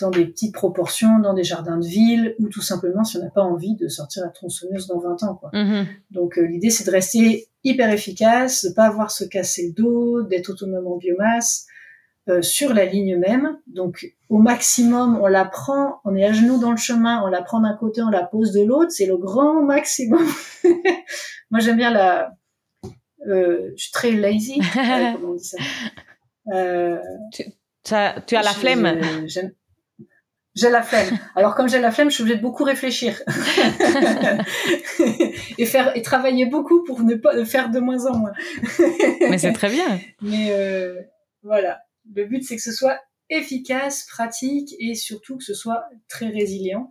dans des petites proportions, dans des jardins de ville, ou tout simplement si on n'a pas envie de sortir la tronçonneuse dans 20 ans. Quoi. Mhm. Donc euh, l'idée c'est de rester hyper efficace, de pas avoir se casser le dos, d'être autonome en biomasse, euh, sur la ligne même. Donc au maximum, on la prend, on est à genoux dans le chemin, on la prend d'un côté, on la pose de l'autre, c'est le grand maximum. <laughs> Moi j'aime bien la... Euh, je suis très lazy, <laughs> comment on dit ça? Euh, tu, tu as la flemme j'ai la flemme. Alors comme j'ai la flemme, je suis obligée de beaucoup réfléchir <laughs> et faire et travailler beaucoup pour ne pas faire de moins en moins. Mais c'est très bien. Mais euh, voilà, le but c'est que ce soit efficace, pratique et surtout que ce soit très résilient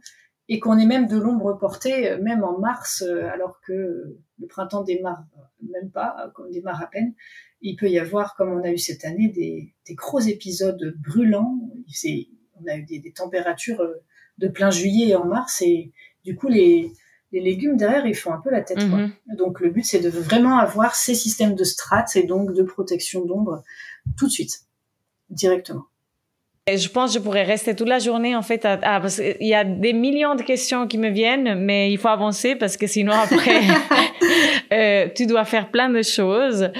et qu'on ait même de l'ombre portée, euh, même en mars, euh, alors que le printemps démarre même pas, qu'on démarre à peine. Il peut y avoir, comme on a eu cette année, des, des gros épisodes brûlants. C'est on a eu des, températures euh, de plein juillet et en mars et du coup les, légumes derrière ils font un peu la tête. Mhm. Donc le but c'est de vraiment avoir ces systèmes de strates et donc de protection d'ombre tout de suite, directement. Je pense que je pourrais rester toute la journée en fait. À, parce qu'il y a des millions de questions qui me viennent, mais il faut avancer parce que sinon après <laughs> euh, tu dois faire plein de choses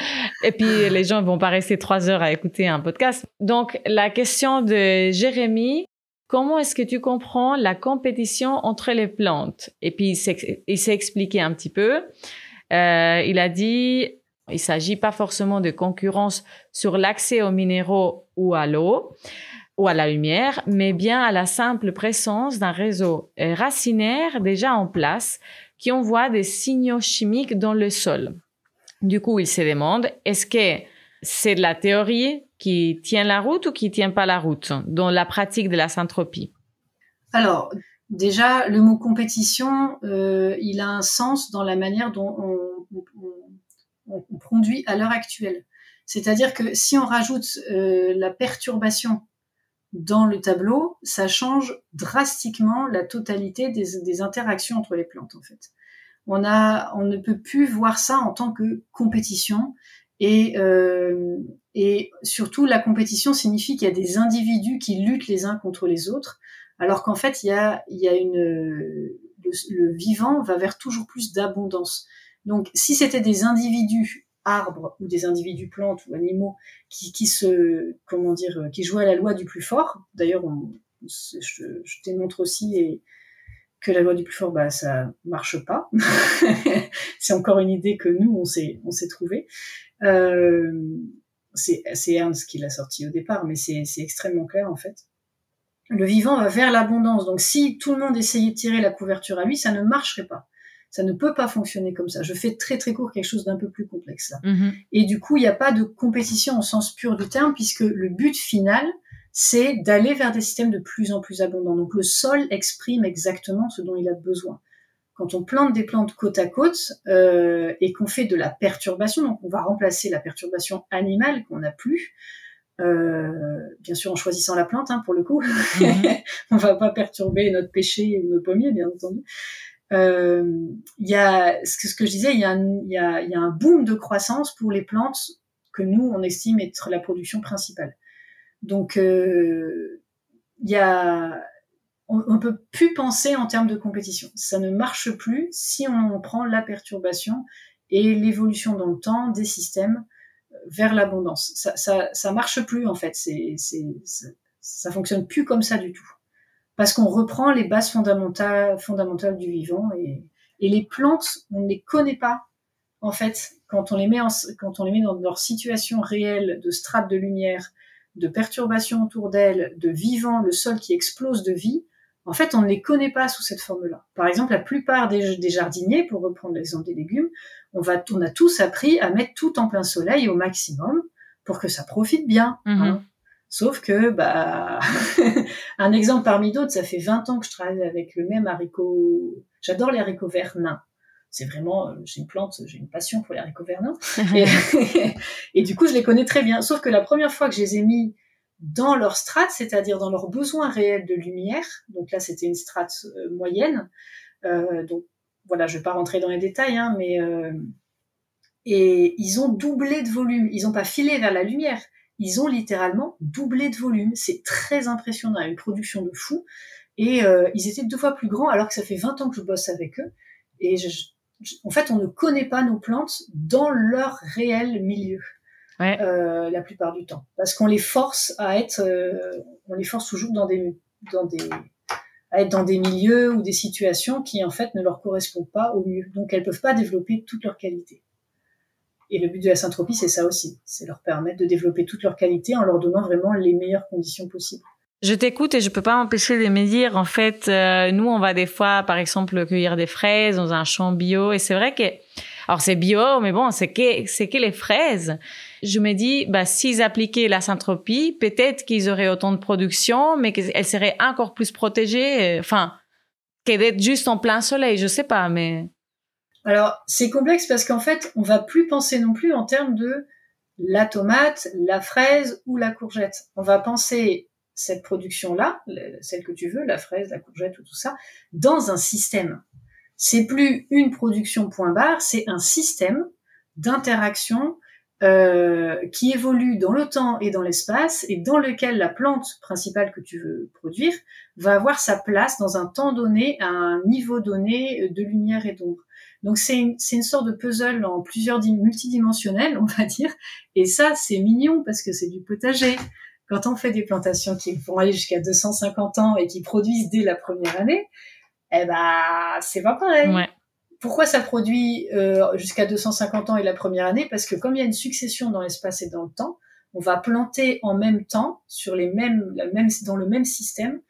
et puis <laughs> les gens vont pas rester trois heures à écouter un podcast. Donc la question de Jérémy, comment est-ce que tu comprends la compétition entre les plantes? Et puis il s'est expliqué un petit peu. Euh, il a dit il s'agit pas forcément de concurrence sur l'accès aux minéraux ou à l'eau ou à la lumière, mais bien à la simple présence d'un réseau racinaire déjà en place qui envoie des signaux chimiques dans le sol. Du coup, il se demande, est-ce que c'est la théorie qui tient la route ou qui tient pas la route dans la pratique de la syntropie Alors, déjà, le mot compétition, euh, il a un sens dans la manière dont on, on, produit à l'heure actuelle. C'est-à-dire que si on rajoute euh, la perturbation dans le tableau, ça change drastiquement la totalité des, interactions entre les plantes en fait. On a, on ne peut plus voir ça en tant que compétition et euh, et surtout la compétition signifie qu'il y a des individus qui luttent les uns contre les autres, alors qu'en fait il y a il y a une le, le vivant va vers toujours plus d'abondance. Donc si c'était des individus arbres ou des individus plantes ou animaux qui, qui se comment dire qui jouent à la loi du plus fort. D'ailleurs, je, je démontre aussi que la loi du plus fort, bah ça marche pas. <laughs> c'est encore une idée que nous on s'est on s'est trouvé. Euh, c'est c'est Ernst qui l'a sorti au départ, mais c'est c'est extrêmement clair en fait. Le vivant va vers l'abondance. Donc si tout le monde essayait de tirer la couverture à lui, ça ne marcherait pas. Ça ne peut pas fonctionner comme ça. Je fais très très court quelque chose d'un peu plus complexe là. Mhm. Et du coup, il n'y a pas de compétition au sens pur du terme, puisque le but final, c'est d'aller vers des systèmes de plus en plus abondants. Donc le sol exprime exactement ce dont il a besoin. Quand on plante des plantes côte à côte euh, et qu'on fait de la perturbation, donc on va remplacer la perturbation animale qu'on n'a plus, euh, bien sûr en choisissant la plante hein, pour le coup, mhm. <laughs> on va pas perturber notre pêcher ou nos pommiers bien entendu, il y a ce que je disais, il y, a un, boom de croissance pour les plantes que nous on estime être la production principale. Donc euh, il y a on, on peut plus penser en termes de compétition. Ça ne marche plus si on prend la perturbation et l'évolution dans le temps des systèmes vers l'abondance. Ça, ça, ça marche plus en fait. Ça, ça fonctionne plus comme ça du tout parce qu'on reprend les bases fondamentales, du vivant et, les plantes, on ne les connaît pas en fait quand on les met quand on les met dans leur situation réelle de strates de lumière, de perturbations autour d'elles, de vivant, le sol qui explose de vie. En fait, on ne les connaît pas sous cette forme-là. Par exemple, la plupart des, jardiniers, pour reprendre l'exemple des légumes, on, va, on a tous appris à mettre tout en plein soleil au maximum pour que ça profite bien. Hein. Sauf que, bah, <laughs> un exemple parmi d'autres, ça fait 20 ans que je travaille avec le même haricot. J'adore les haricots verts nains. C'est vraiment, euh, j'ai une plante, j'ai une passion pour les haricots verts nains. <laughs> <laughs> et, du coup, je les connais très bien. Sauf que la première fois que je les ai mis dans leur strate, c'est-à-dire dans leurs besoins réels de lumière, donc là, c'était une strate euh, moyenne. Euh, donc, voilà, je vais pas rentrer dans les détails, hein, mais et ils ont doublé de volume. Ils n'ont pas filé vers la lumière, ils ont littéralement doublé de volume. C'est très impressionnant, une production de fou. Et euh, ils étaient deux fois plus grands alors que ça fait 20 ans que je bosse avec eux. Et en fait, on ne connaît pas nos plantes dans leur réel milieu. Euh, la plupart du temps, parce qu'on les force à être, euh, on les force toujours dans des, dans des, à être dans des milieux ou des situations qui en fait ne leur correspondent pas au mieux. Donc elles peuvent pas développer toutes leurs qualités. Et le but de la syntropie, c'est ça aussi, c'est leur permettre de développer toutes leurs qualités en leur donnant vraiment les meilleures conditions possibles. Je t'écoute et je peux pas m'empêcher de me dire, en fait, euh, nous, on va des fois, par exemple, cueillir des fraises dans un champ bio, et c'est vrai que, alors c'est bio, mais bon, c'est que, c'est que les fraises. Je me dis, bah, s'ils appliquaient la syntropie, peut-être qu'ils auraient autant de production, mais qu'elles seraient encore plus protégées, euh, enfin, que d'être juste en plein soleil, je sais pas, mais. Alors, c'est complexe parce qu'en fait, on va plus penser non plus en termes de la tomate, la fraise ou la courgette. On va penser cette production-là, celle que tu veux, la fraise, la courgette ou tout ça, dans un système. C'est plus une production point barre, c'est un système d'interaction euh, qui évolue dans le temps et dans l'espace et dans lequel la plante principale que tu veux produire va avoir sa place dans un temps donné, à un niveau donné de lumière et d'ombre. Donc c'est une, une, sorte de puzzle en plusieurs multidimensionnels, on va dire. Et ça, c'est mignon parce que c'est du potager quand on fait des plantations qui vont aller jusqu'à 250 ans et qui produisent dès la première année, eh ben, c'est pas pareil. Pourquoi ça produit euh, jusqu'à 250 ans et la première année? Parce que comme il y a une succession dans l'espace et dans le temps, on va planter en même temps sur les mêmes, la même dans le même système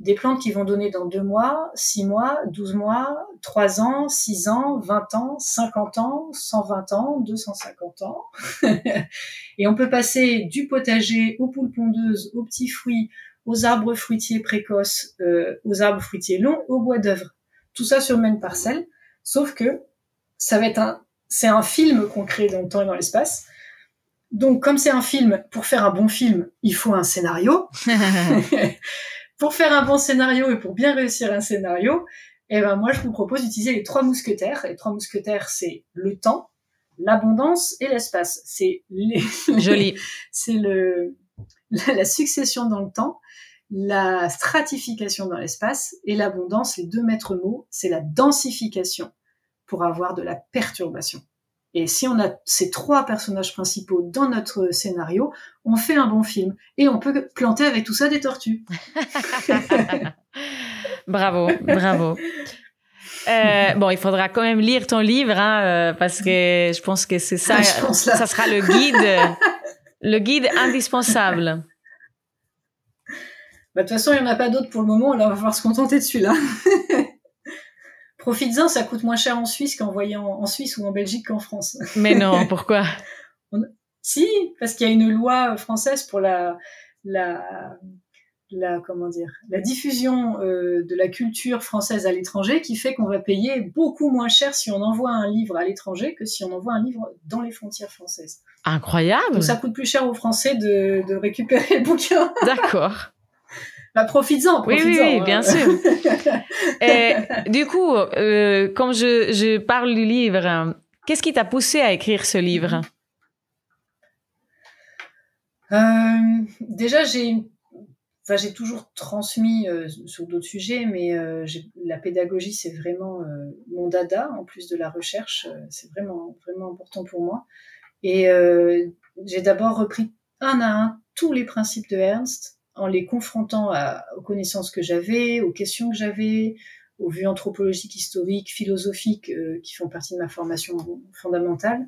des plantes qui vont donner dans deux mois, six mois, douze mois, trois ans, six ans, vingt ans, cinquante ans, cent vingt ans, deux cent cinquante ans. <laughs> et on peut passer du potager aux poules pondeuses, aux petits fruits, aux arbres fruitiers précoces, euh, aux arbres fruitiers longs, au bois d'œuvre. Tout ça sur une même parcelle. Sauf que ça va être un, c'est un film qu'on crée dans le temps et dans l'espace. Donc, comme c'est un film, pour faire un bon film, il faut un scénario. <laughs> <laughs> pour faire un bon scénario et pour bien réussir un scénario, eh ben moi je vous propose d'utiliser les trois mousquetaires. Les trois mousquetaires, c'est le temps, l'abondance et l'espace. C'est les... joli. c'est le la, succession dans le temps, la stratification dans l'espace et l'abondance. Les deux maîtres mots, c'est la densification pour avoir de la perturbation. Et si on a ces trois personnages principaux dans notre scénario, on fait un bon film. Et on peut planter avec tout ça des tortues. <laughs> bravo, bravo. Euh, bon, il faudra quand même lire ton livre, hein, euh, parce que je pense que c'est ça, ah, ça sera le guide, le guide indispensable. Bah, de toute façon, il n'y en a pas d'autres pour le moment, alors on va falloir se contenter de celui-là. <laughs> Profites-en, ça coûte moins cher en Suisse qu'en voyant en Suisse ou en Belgique qu'en France. <laughs> Mais non, <laughs> pourquoi? Si, parce qu'il y a une loi française pour la, la, la comment dire, la diffusion euh, de la culture française à l'étranger, qui fait qu'on va payer beaucoup moins cher si on envoie un livre à l'étranger que si on envoie un livre dans les frontières françaises. Incroyable. Donc ça coûte plus cher aux Français de, de récupérer le bouquin. D'accord. <laughs> Bah, profites-en, Oui, oui, bien sûr. <laughs> Et, du coup, euh, comme je, je, parle du livre, qu'est-ce qui t'a poussé à écrire ce livre? Euh, Déjà, j'ai enfin, j'ai toujours transmis euh, sur d'autres sujets, mais la pédagogie, c'est vraiment mon dada, en plus de la recherche. c'est vraiment, vraiment important pour moi. Et j'ai d'abord repris un à un tous les principes de Ernst en les confrontant aux connaissances que j'avais, aux questions que j'avais, aux vues anthropologiques, historiques, philosophiques euh, qui font partie de ma formation fondamentale.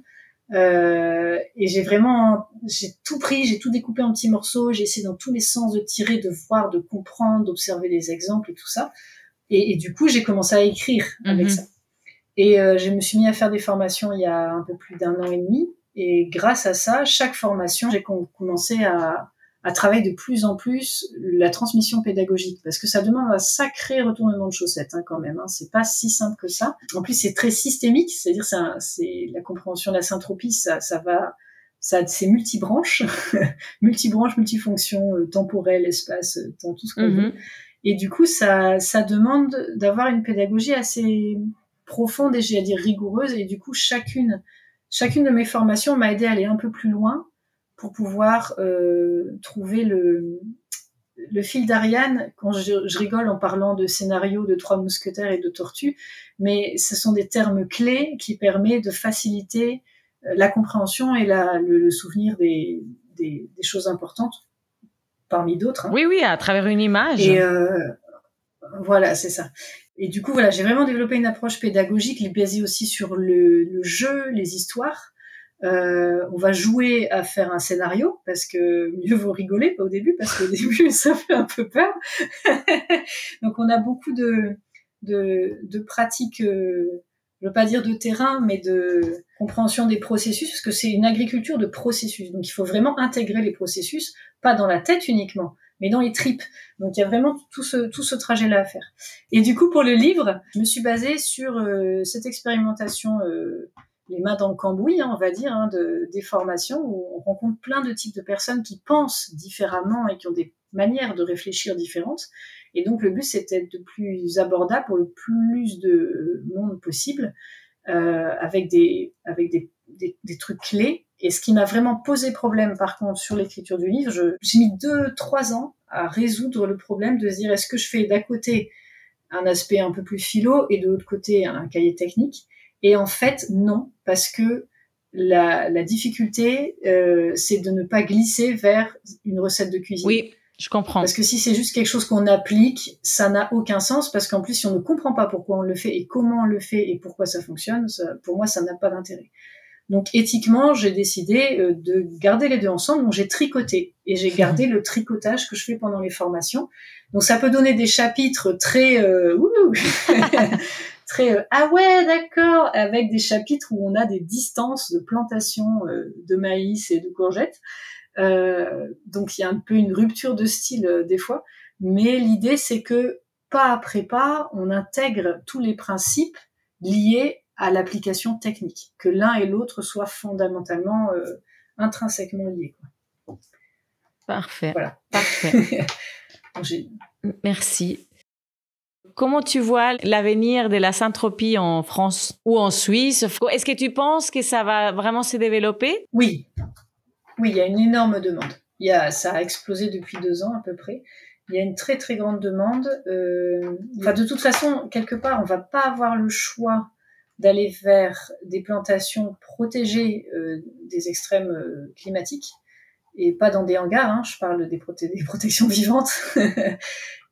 Euh, et j'ai vraiment, j'ai tout pris, j'ai tout découpé en petits morceaux, j'ai essayé dans tous les sens de tirer, de voir, de comprendre, d'observer des exemples et tout ça. Et, du coup, j'ai commencé à écrire avec mhm. ça. Et euh, je me suis mis à faire des formations il y a un peu plus d'un an et demi. Et grâce à ça, chaque formation, j'ai commencé à, à travailler de plus en plus la transmission pédagogique parce que ça demande un sacré retournement de chaussettes hein, quand même. Hein. C'est pas si simple que ça. En plus, c'est très systémique, c'est-à-dire c'est la compréhension de la syntropie, ça, ça va, ça c'est multibranche, <laughs> multibranche, multifonction, euh, temporel, espace, euh, temps, tout ce qu'on veut. Mm-hmm. Et du coup, ça, ça demande d'avoir une pédagogie assez profonde et j'ai à dire rigoureuse. Et du coup, chacune, chacune de mes formations m'a aidé à aller un peu plus loin pour pouvoir euh, trouver le, le fil d'Ariane, quand je, je, rigole en parlant de scénario de Trois Mousquetaires et de Tortues, mais ce sont des termes clés qui permettent de faciliter euh, la compréhension et la, le, le souvenir des, des, des, choses importantes, parmi d'autres. Hein. Oui, oui, à travers une image. Et euh, voilà, c'est ça. Et du coup, voilà, j'ai vraiment développé une approche pédagogique basée aussi sur le, le jeu, les histoires. Euh, on va jouer à faire un scénario parce que mieux vaut rigoler pas au début parce qu'au <laughs> début ça fait un peu peur. <laughs> Donc on a beaucoup de de, de pratiques, euh, je veux pas dire de terrain, mais de compréhension des processus parce que c'est une agriculture de processus. Donc il faut vraiment intégrer les processus, pas dans la tête uniquement, mais dans les tripes. Donc il y a vraiment tout ce, tout ce trajet-là à faire. Et du coup, pour le livre, je me suis basée sur euh, cette expérimentation euh, les mains dans le cambouis, hein, on va dire, hein, de, des formations où on rencontre plein de types de personnes qui pensent différemment et qui ont des manières de réfléchir différentes. Et donc le but, c'était de plus abordable pour le plus de monde possible, euh, avec des avec des, des, trucs clés. Et ce qui m'a vraiment posé problème, par contre, sur l'écriture du livre, j'ai mis deux, trois ans à résoudre le problème de se dire est-ce que je fais d'à côté un aspect un peu plus philo et de l'autre côté un cahier technique? Et en fait, non, parce que la, la difficulté, euh, c'est de ne pas glisser vers une recette de cuisine. Oui, je comprends. Parce que si c'est juste quelque chose qu'on applique, ça n'a aucun sens, parce qu'en plus, si on ne comprend pas pourquoi on le fait et comment on le fait et pourquoi ça fonctionne, ça, pour moi, ça n'a pas d'intérêt. Donc éthiquement, j'ai décidé euh, de garder les deux ensemble. Donc j'ai tricoté et j'ai gardé le tricotage que je fais pendant les formations. Donc ça peut donner des chapitres très euh, <laughs> très euh, ah ouais d'accord avec des chapitres où on a des distances de plantation euh, de maïs et de courgettes. Euh, donc il y a un peu une rupture de style des fois, mais l'idée c'est que pas après pas, on intègre tous les principes liés à l'application technique, que l'un et l'autre soient fondamentalement intrinsèquement liés. Quoi. Parfait. Voilà. Parfait. <laughs> Merci. Comment tu vois l'avenir de la syntropie en France ou en Suisse? Est-ce que tu penses que ça va vraiment se développer? Oui, oui, il y a une énorme demande. Il y a, ça a explosé depuis deux ans à peu près. Il y a une très très grande demande. Euh, enfin, de toute façon, quelque part, on va pas avoir le choix d'aller vers des plantations protégées euh, des extrêmes euh, climatiques et pas dans des hangars. Hein, je parle des, des protections <laughs> vivantes.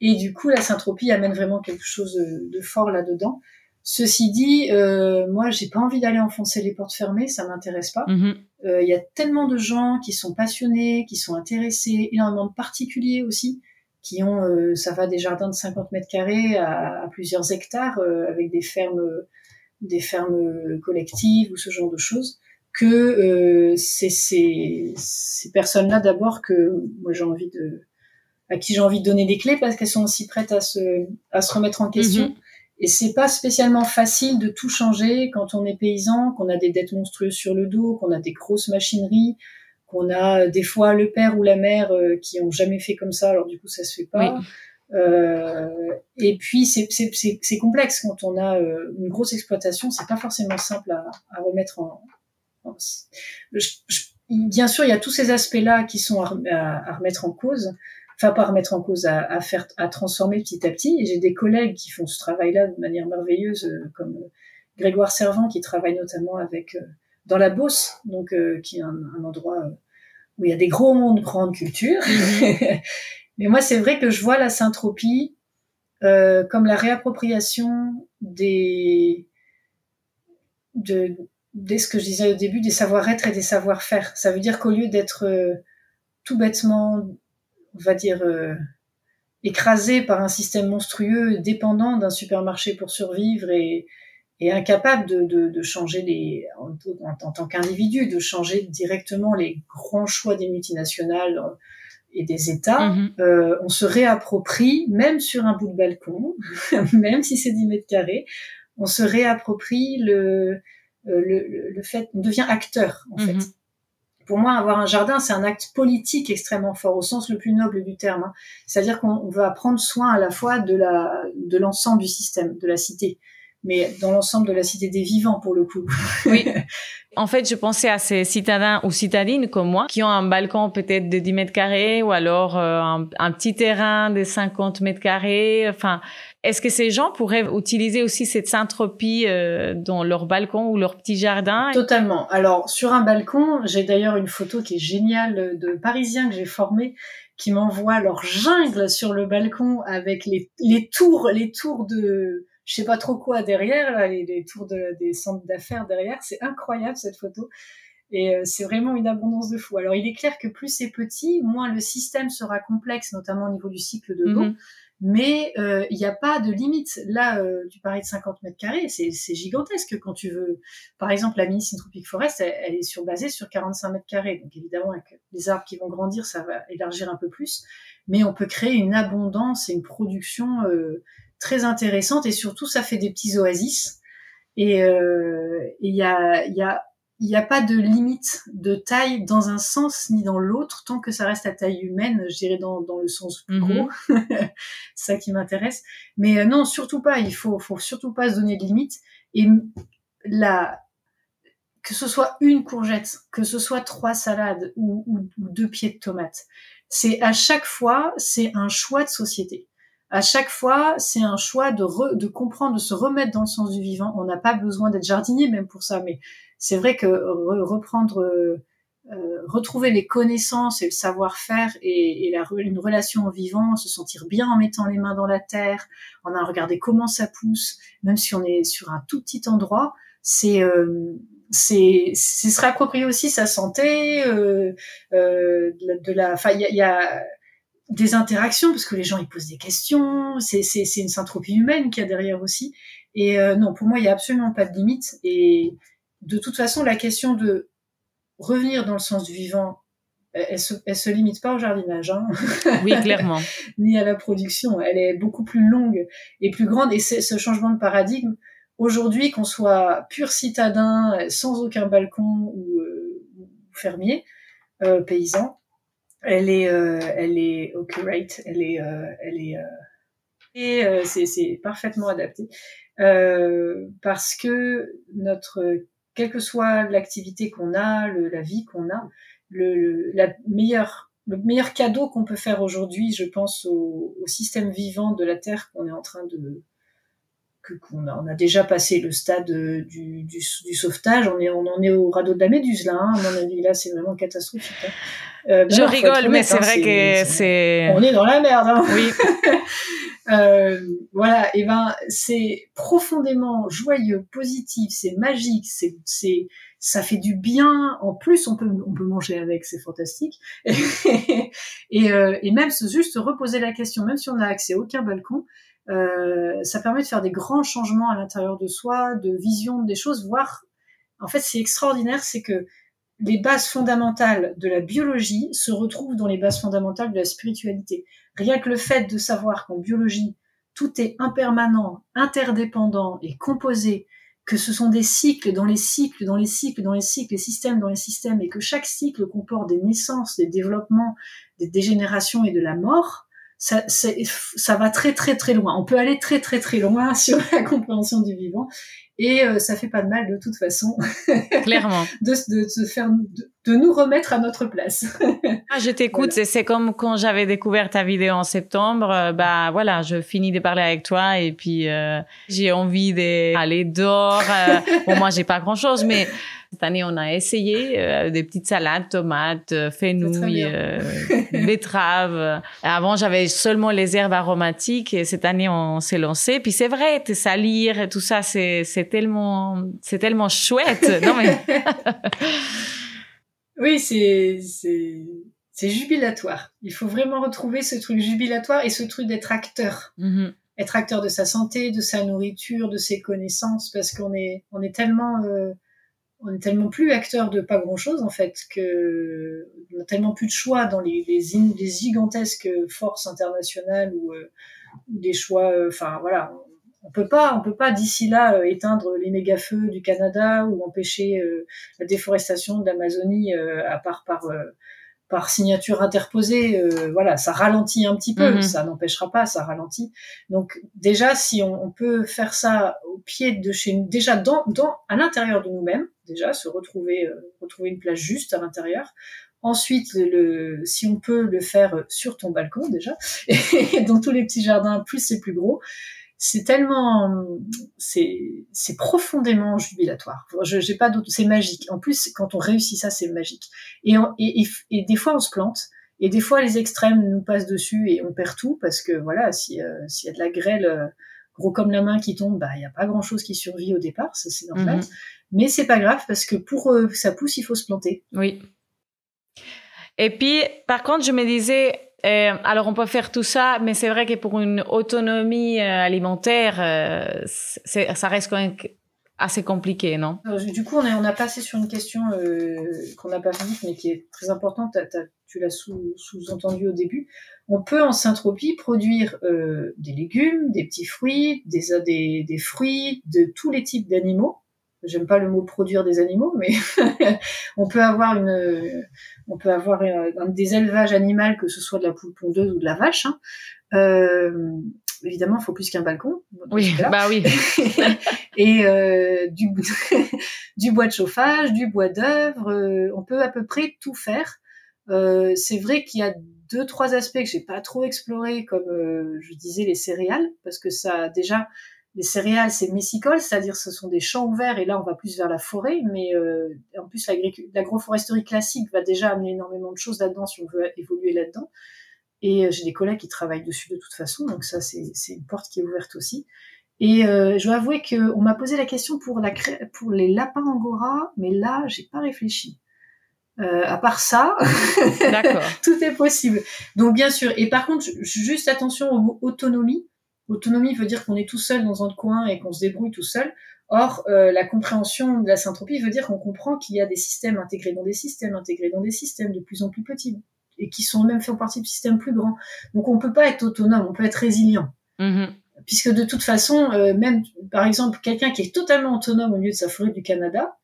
Et du coup, la syntropie amène vraiment quelque chose de, fort là-dedans. Ceci dit, euh, moi, j'ai pas envie d'aller enfoncer les portes fermées, ça m'intéresse pas. Mhm. Il mm -hmm. y a tellement de gens qui sont passionnés, qui sont intéressés, énormément de particuliers aussi, qui ont, euh, ça va des jardins de 50 mètres carrés à, à plusieurs hectares, euh, avec des fermes, des fermes collectives ou ce genre de choses. Que euh, c'est ces, ces personnes-là d'abord que moi j'ai envie de à qui j'ai envie de donner des clés parce qu'elles sont aussi prêtes à se, à se remettre en question. -hmm. Et c'est pas spécialement facile de tout changer quand on est paysan, qu'on a des dettes monstrueuses sur le dos, qu'on a des grosses machineries, qu'on a des fois le père ou la mère euh, qui ont jamais fait comme ça, alors du coup ça se fait pas. Oui. Euh, et puis c'est complexe quand on a euh, une grosse exploitation, c'est pas forcément simple à, à remettre en. en je, je, bien sûr, il y a tous ces aspects-là qui sont à, à, à remettre en cause enfin pas remettre en cause, à, à, faire, à transformer petit à petit. Et j'ai des collègues qui font ce travail-là de manière merveilleuse, euh, comme euh, Grégoire Servant qui travaille notamment avec euh, dans la Beauce, donc qui est un, un, endroit où il y a des gros mondes grandes cultures. Mm-hmm. <laughs> Mais moi, c'est vrai que je vois la syntropie euh, comme la réappropriation des de, dès ce que je disais au début, des savoir-être et des savoir-faire. Ça veut dire qu'au lieu d'être euh, tout bêtement on va dire, euh, écrasé par un système monstrueux, dépendant d'un supermarché pour survivre et, et incapable de, de, de, changer les, en, en, en tant qu'individu, de changer directement les grands choix des multinationales et des États, Mhm. euh, on se réapproprie, même sur un bout de balcon, <laughs> même si c'est 10 mètres carrés, on se réapproprie le, euh, le, le, le fait, on devient acteur, en Mhm. fait pour moi, avoir un jardin, c'est un acte politique extrêmement fort, au sens le plus noble du terme. hein. C'est-à-dire qu'on va prendre soin à la fois de la de l'ensemble du système, de la cité. mais dans l'ensemble de la cité des vivants pour le coup. Oui. <laughs> En fait, je pensais à ces citadins ou citadines comme moi qui ont un balcon peut-être de 10 mètres carrés ou alors euh, un, petit terrain de 50 mètres carrés. Enfin, est-ce que ces gens pourraient utiliser aussi cette syntropie euh, dans leur balcon ou leur petit jardin? Totalement. Alors, sur un balcon, j'ai d'ailleurs une photo qui est géniale de Parisiens que j'ai formés qui m'envoient leur jungle sur le balcon avec les, les tours, les tours de, je sais pas trop quoi derrière, là, les, les tours de, des centres d'affaires derrière. C'est incroyable cette photo. Et euh, c'est vraiment une abondance de fous. Alors, il est clair que plus c'est petit, moins le système sera complexe, notamment au niveau du cycle de l'eau. Mhm mais euh, il n'y a pas de limite. Là, euh, tu parlais de 50 mètres carrés, c'est gigantesque quand tu veux. Par exemple, la mini Syntropic Forest, elle, est sur, basée sur 45 mètres carrés. Donc évidemment, avec les arbres qui vont grandir, ça va élargir un peu plus. Mais on peut créer une abondance et une production euh, très intéressante. Et surtout, ça fait des petits oasis. Et il y a, y a il n'y a pas de limite de taille dans un sens ni dans l'autre, tant que ça reste à taille humaine, je dirais dans, dans le sens plus gros. Mhm. <laughs> c'est ça qui m'intéresse. Mais euh, non, surtout pas. Il faut, faut surtout pas se donner de limite. Et la, que ce soit une courgette, que ce soit trois salades ou, ou, deux pieds de tomates, c'est à chaque fois, c'est un choix de société. À chaque fois, c'est un choix de, de comprendre, de se remettre dans le sens du vivant. On n'a pas besoin d'être jardinier même pour ça, mais c'est vrai que reprendre, euh, retrouver les connaissances et le savoir-faire et, la, une relation en vivant, se sentir bien en mettant les mains dans la terre, en regarder comment ça pousse, même si on est sur un tout petit endroit, c'est euh, c'est se réapproprier aussi sa santé, euh, euh, de la, enfin il y a, des interactions parce que les gens ils posent des questions, c'est c'est c'est une syntropie humaine qu'il y a derrière aussi. Et non, pour moi il y a absolument pas de limite et de toute façon, la question de revenir dans le sens du vivant, elle, se, se limite pas au jardinage, hein. <laughs> oui, clairement, ni à la production. Elle est beaucoup plus longue et plus grande. Et c'est ce changement de paradigme. Aujourd'hui, qu'on soit pur citadin, sans aucun balcon ou, euh, fermier, euh, paysan, elle est, euh, elle est accurate, elle est, elle est, et c'est parfaitement adapté parce que notre quelle que soit l'activité qu'on a, le, la vie qu'on a, le, la meilleure, le meilleur cadeau qu'on peut faire aujourd'hui, je pense au, au, système vivant de la Terre qu'on est en train de qu'on a, on a déjà passé le stade du, du, du, sauvetage, on est on en est au radeau de la méduse là, hein, à mon avis là c'est vraiment catastrophique. Hein. Euh, je rigole, mais c'est hein, vrai que c'est. On est dans la merde. Hein. Oui. <laughs> Euh, voilà, et ben c'est profondément joyeux, positif, c'est magique, c'est c'est ça fait du bien. En plus, on peut on peut manger avec, c'est fantastique. <laughs> et, euh, et même juste se reposer la question, même si on n'a accès à aucun balcon, euh, ça permet de faire des grands changements à l'intérieur de soi, de vision des choses, voire en fait c'est extraordinaire, c'est que les bases fondamentales de la biologie se retrouvent dans les bases fondamentales de la spiritualité. Rien que le fait de savoir qu'en biologie, tout est impermanent, interdépendant et composé, que ce sont des cycles dans les cycles, dans les cycles, dans les cycles, les systèmes dans les systèmes, et que chaque cycle comporte des naissances, des développements, des dégénérations et de la mort, ça, ça va très très très loin. On peut aller très très très loin <laughs> sur la compréhension du vivant et euh, ça fait pas de mal de toute façon. <laughs> Clairement. de, de, se faire, de, nous remettre à notre place. <laughs> ah, je t'écoute. C'est comme quand j'avais découvert ta vidéo en septembre. Euh, bah voilà, je finis de parler avec toi et puis euh, j'ai envie d'aller dehors. bon, moi j'ai pas grand chose, mais cette année, on a essayé euh, des petites salades, tomates, euh, fenouil, euh, <laughs> betteraves. Avant, j'avais seulement les herbes aromatiques et cette année, on s'est lancé. Puis c'est vrai, te salir et tout ça, c'est, tellement, c'est tellement chouette. non mais. <laughs> oui, c'est, c'est, c'est jubilatoire. Il faut vraiment retrouver ce truc jubilatoire et ce truc d'être acteur. Mm-hmm. Être acteur de sa santé, de sa nourriture, de ses connaissances, parce qu'on est, on est tellement euh, on est tellement plus acteur de pas grand chose en fait que on a tellement plus de choix dans les, les, gigantesques forces internationales ou, euh, des choix euh, enfin voilà. On peut pas on peut pas d'ici là euh, éteindre les méga feux du Canada ou empêcher la déforestation de l'Amazonie à part par par signature interposée, euh, voilà, ça ralentit un petit peu, mhm. ça n'empêchera pas, ça ralentit. Donc déjà, si on, peut faire ça au pied de chez nous, déjà dans, dans à l'intérieur de nous-mêmes, déjà se retrouver, euh, retrouver une place juste à l'intérieur. Ensuite, le, si on peut le faire sur ton balcon déjà, <laughs> et dans tous les petits jardins, plus c'est plus gros, c'est tellement, c'est, c'est profondément jubilatoire. Je, j'ai pas d'autre, c'est magique. En plus, quand on réussit ça, c'est magique. Et, et, et, des fois, on se plante. Et des fois, les extrêmes nous passent dessus et on perd tout parce que voilà, si euh, s'il y a de la grêle euh, gros comme la main qui tombe, bah il y a pas grand chose qui survit au départ, ça c'est normal. Mhm. Mais c'est pas grave parce que pour euh, que ça pousse, il faut se planter. Oui. Et puis, par contre, je me disais, euh, alors on peut faire tout ça, mais c'est vrai que pour une autonomie euh, alimentaire, euh, ça reste quand même assez compliqué, non? Du coup, on, est, on a passé sur une question qu'on n'a pas vue, mais qui est très importante. tu l'as sous-entendu au début. On peut en syntropie produire des légumes, des petits fruits, des, des, des fruits de tous les types d'animaux j'aime pas le mot produire des animaux, mais <laughs> on peut avoir une, on peut avoir des élevages animaux, que ce soit de la poule pondeuse ou de la vache. Hein. Euh, évidemment, il faut plus qu'un balcon. Oui, bah oui. <laughs> et euh, du, <laughs> du bois de chauffage, du bois d'œuvre, euh, on peut à peu près tout faire. Euh, c'est vrai qu'il y a deux trois aspects que j'ai pas trop explorés, comme euh, je disais les céréales, parce que ça déjà les céréales, c'est messicole, c'est-à-dire ce sont des champs ouverts et là on va plus vers la forêt, mais euh, en plus l'agroforesterie classique va déjà amener énormément de choses là-dedans si on veut évoluer là-dedans. Et euh, j'ai des collègues qui travaillent dessus de toute façon, donc ça c'est une porte qui est ouverte aussi. Et euh, je dois avouer qu'on m'a posé la question pour, la pour les lapins angora, mais là j'ai pas réfléchi. Euh, à part ça, <laughs> tout est possible. Donc bien sûr. Et par contre, juste attention au mot autonomie Autonomie veut dire qu'on est tout seul dans un coin et qu'on se débrouille tout seul. Or, euh, la compréhension de la syntropie veut dire qu'on comprend qu'il y a des systèmes intégrés dans des systèmes, intégrés dans des systèmes de plus en plus petits et qui sont même fait partie de systèmes plus grands. Donc, on peut pas être autonome, on peut être résilient. Mm-hmm. Puisque de toute façon, euh, même par exemple, quelqu'un qui est totalement autonome au milieu de sa forêt du Canada,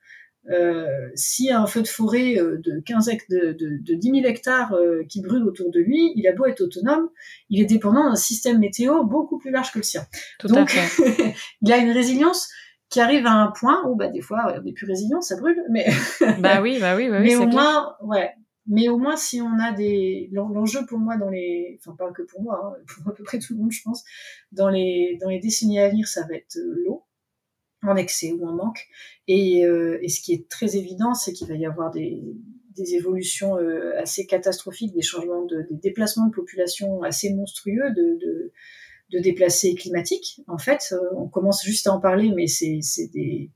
euh, s'il y a un feu de forêt euh, de 15 de, de, de 10 000 hectares euh, qui brûle autour de lui, il a beau être autonome, il est dépendant d'un système météo beaucoup plus large que le sien. Tout Donc, <laughs> il a une résilience qui arrive à un point où, bah, des fois, on est plus résilient, ça brûle, mais. <laughs> bah oui, bah oui, bah oui. Mais au moins, ouais. Mais au moins, si on a des, l'enjeu pour moi dans les, enfin pas que pour moi, hein, <laughs> pour à peu près tout le monde, je pense, dans les, dans les décennies à venir, ça va être l'eau en excès ou en manque. Et, euh, et ce qui est très évident, c'est qu'il va y avoir des, des évolutions euh, assez catastrophiques, des changements, de, des déplacements de population assez monstrueux, de, de, déplacés climatiques. En fait, euh, on commence juste à en parler, mais c'est des,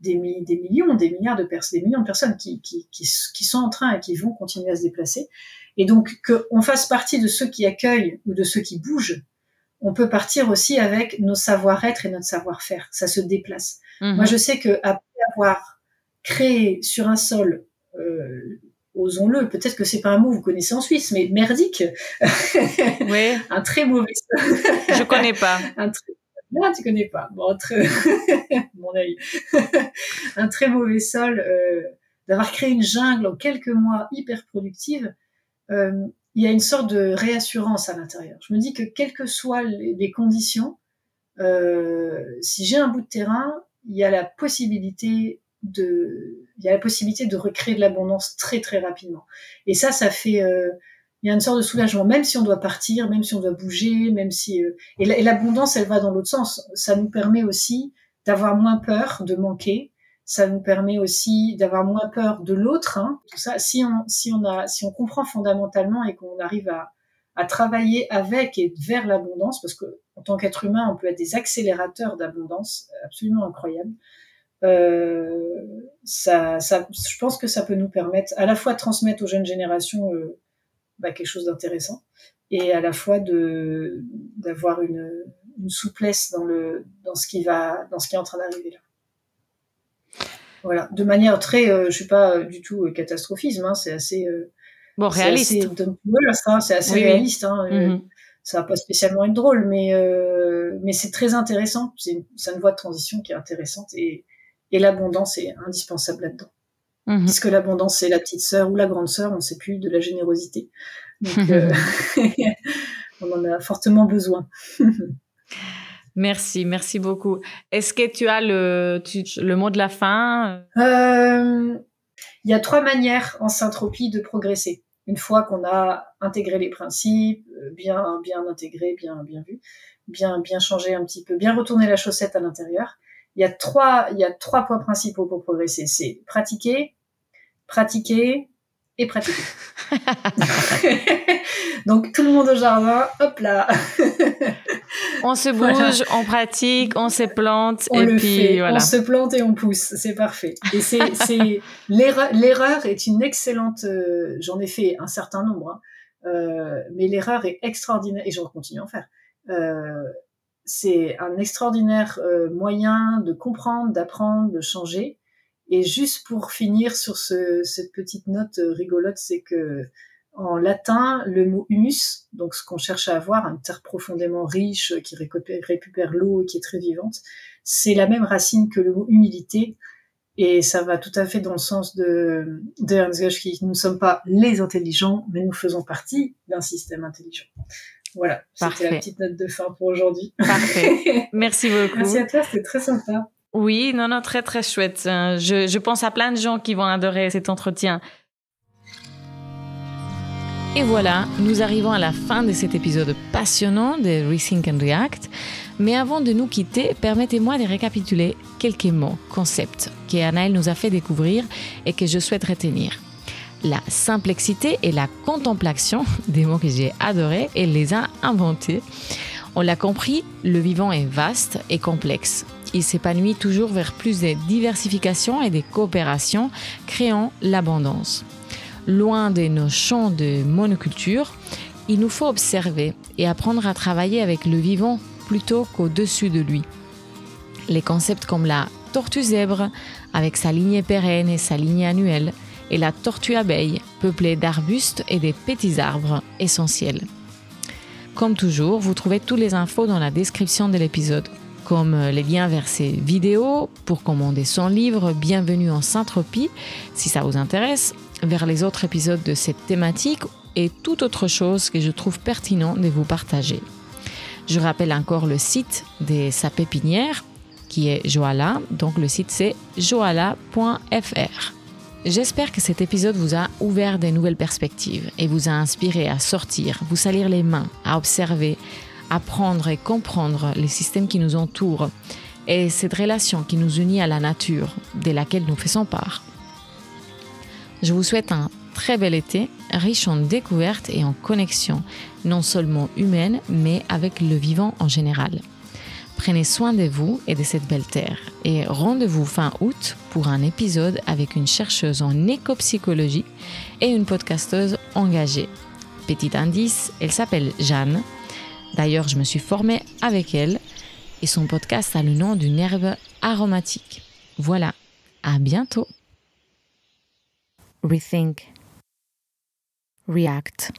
des, des, millions, des milliards de personnes, des millions de personnes qui, qui, qui, sont en train et qui vont continuer à se déplacer. Et donc, qu'on fasse partie de ceux qui accueillent ou de ceux qui bougent on peut partir aussi avec nos savoir-être et notre savoir-faire. Ça se déplace. Mhm. Moi, je sais que après avoir créé sur un sol, euh, osons-le, peut-être que c'est pas un mot que vous connaissez en Suisse, mais merdique. <laughs> oui. un très mauvais sol. je connais pas. <laughs> un très... Non, tu connais pas. Bon, très... <laughs> mon œil. un très mauvais sol. Euh, d'avoir créé une jungle en quelques mois hyper productive. Euh, il y a une sorte de réassurance à l'intérieur. Je me dis que quelles que soient les, conditions, euh, si j'ai un bout de terrain, il y a la possibilité de, il y a la possibilité de recréer de l'abondance très très rapidement. Et ça, ça fait, euh, il y a une sorte de soulagement, même si on doit partir, même si on doit bouger, même si, euh, et l'abondance, elle va dans l'autre sens. Ça nous permet aussi d'avoir moins peur de manquer, ça nous permet aussi d'avoir moins peur de l'autre. Hein, tout ça, si on, si on a, si on comprend fondamentalement et qu'on arrive à, à travailler avec et vers l'abondance, parce que en tant qu'être humain, on peut être des accélérateurs d'abondance absolument incroyables. Euh, ça, ça, je pense que ça peut nous permettre à la fois de transmettre aux jeunes générations euh, bah, quelque chose d'intéressant et à la fois de d'avoir une, une souplesse dans le dans ce qui va dans ce qui est en train d'arriver là. Voilà, de manière très, euh, je suis pas euh, du tout euh, catastrophisme, hein, c'est assez bon réaliste. C'est assez, réaliste. Hein, mm-hmm. ça va pas spécialement être drôle, mais mais c'est très intéressant. C'est une, une, voie de transition qui est intéressante et, et l'abondance est indispensable là-dedans. Mhm. Puisque l'abondance, c'est la petite sœur ou la grande sœur, on ne sait plus, de la générosité. Donc, <laughs> euh, <laughs> on en a fortement besoin. <laughs> merci, merci beaucoup. Est-ce que tu as le, le mot de la fin? Euh, Il y a trois manières en syntropie de progresser. Une fois qu'on a intégré les principes, euh, bien, bien intégré, bien, bien vu, bien, bien changé un petit peu, bien retourner la chaussette à l'intérieur. Il y a trois, il y a trois points principaux pour progresser. C'est pratiquer, pratiquer et pratiquer. <laughs> Donc tout le monde au jardin, hop là. on se bouge, on pratique, on se plante on et le puis fait. voilà. On se plante et on pousse, c'est parfait. Et c'est <laughs> l'erreur est une excellente. Euh, j'en ai fait un certain nombre, hein. euh, mais l'erreur est extraordinaire et je continue à en faire. Euh, c'est un extraordinaire moyen de comprendre, d'apprendre, de changer et juste pour finir sur ce, cette petite note euh, rigolote, c'est que en latin, le mot humus, donc ce qu'on cherche à avoir, une terre profondément riche qui récupère, l'eau et qui est très vivante, c'est la même racine que le mot humilité. Et ça va tout à fait dans le sens de, de Ernst qui Nous ne sommes pas les intelligents, mais nous faisons partie d'un système intelligent. Voilà, c'était la petite note de fin pour aujourd'hui. Parfait. <laughs> Merci beaucoup. Merci à toi, c'était très sympa. Oui, non, non, très, très chouette. Euh, je, pense à plein de gens qui vont adorer cet entretien. Et voilà, nous arrivons à la fin de cet épisode passionnant de Rethink and React. Mais avant de nous quitter, permettez-moi de récapituler quelques mots, concepts que nous a fait découvrir et que je souhaite retenir. La simplexité et la contemplation, <laughs> des mots que j'ai adorés et les a inventés. On l'a compris, le vivant est vaste et complexe il s'épanouit toujours vers plus de diversification et de coopération, créant l'abondance. Loin de nos champs de monoculture, il nous faut observer et apprendre à travailler avec le vivant plutôt qu'au-dessus de lui. Les concepts comme la tortue zèbre, avec sa lignée pérenne et sa lignée annuelle, et la tortue abeille, peuplée d'arbustes et des petits arbres essentiels. Comme toujours, vous trouvez toutes les infos dans la description de l'épisode comme les liens vers ses vidéos pour commander son livre Bienvenue en Saint-Tropie, si ça vous intéresse, vers les autres épisodes de cette thématique et toute autre chose que je trouve pertinent de vous partager. Je rappelle encore le site de sa pépinière qui est Joala, donc le site c'est joala.fr. J'espère que cet épisode vous a ouvert des nouvelles perspectives et vous a inspiré à sortir, vous salir les mains, à observer, apprendre et comprendre les systèmes qui nous entourent et cette relation qui nous unit à la nature de laquelle nous faisons part. Je vous souhaite un très bel été, riche en découvertes et en connexions, non seulement humaines, mais avec le vivant en général. Prenez soin de vous et de cette belle terre. Et rendez-vous fin août pour un épisode avec une chercheuse en écopsychologie et une podcasteuse engagée. Petit indice, elle s'appelle Jeanne D'ailleurs, je me suis formée avec elle et son podcast a le nom d'une herbe aromatique. Voilà, à bientôt. Rethink. React.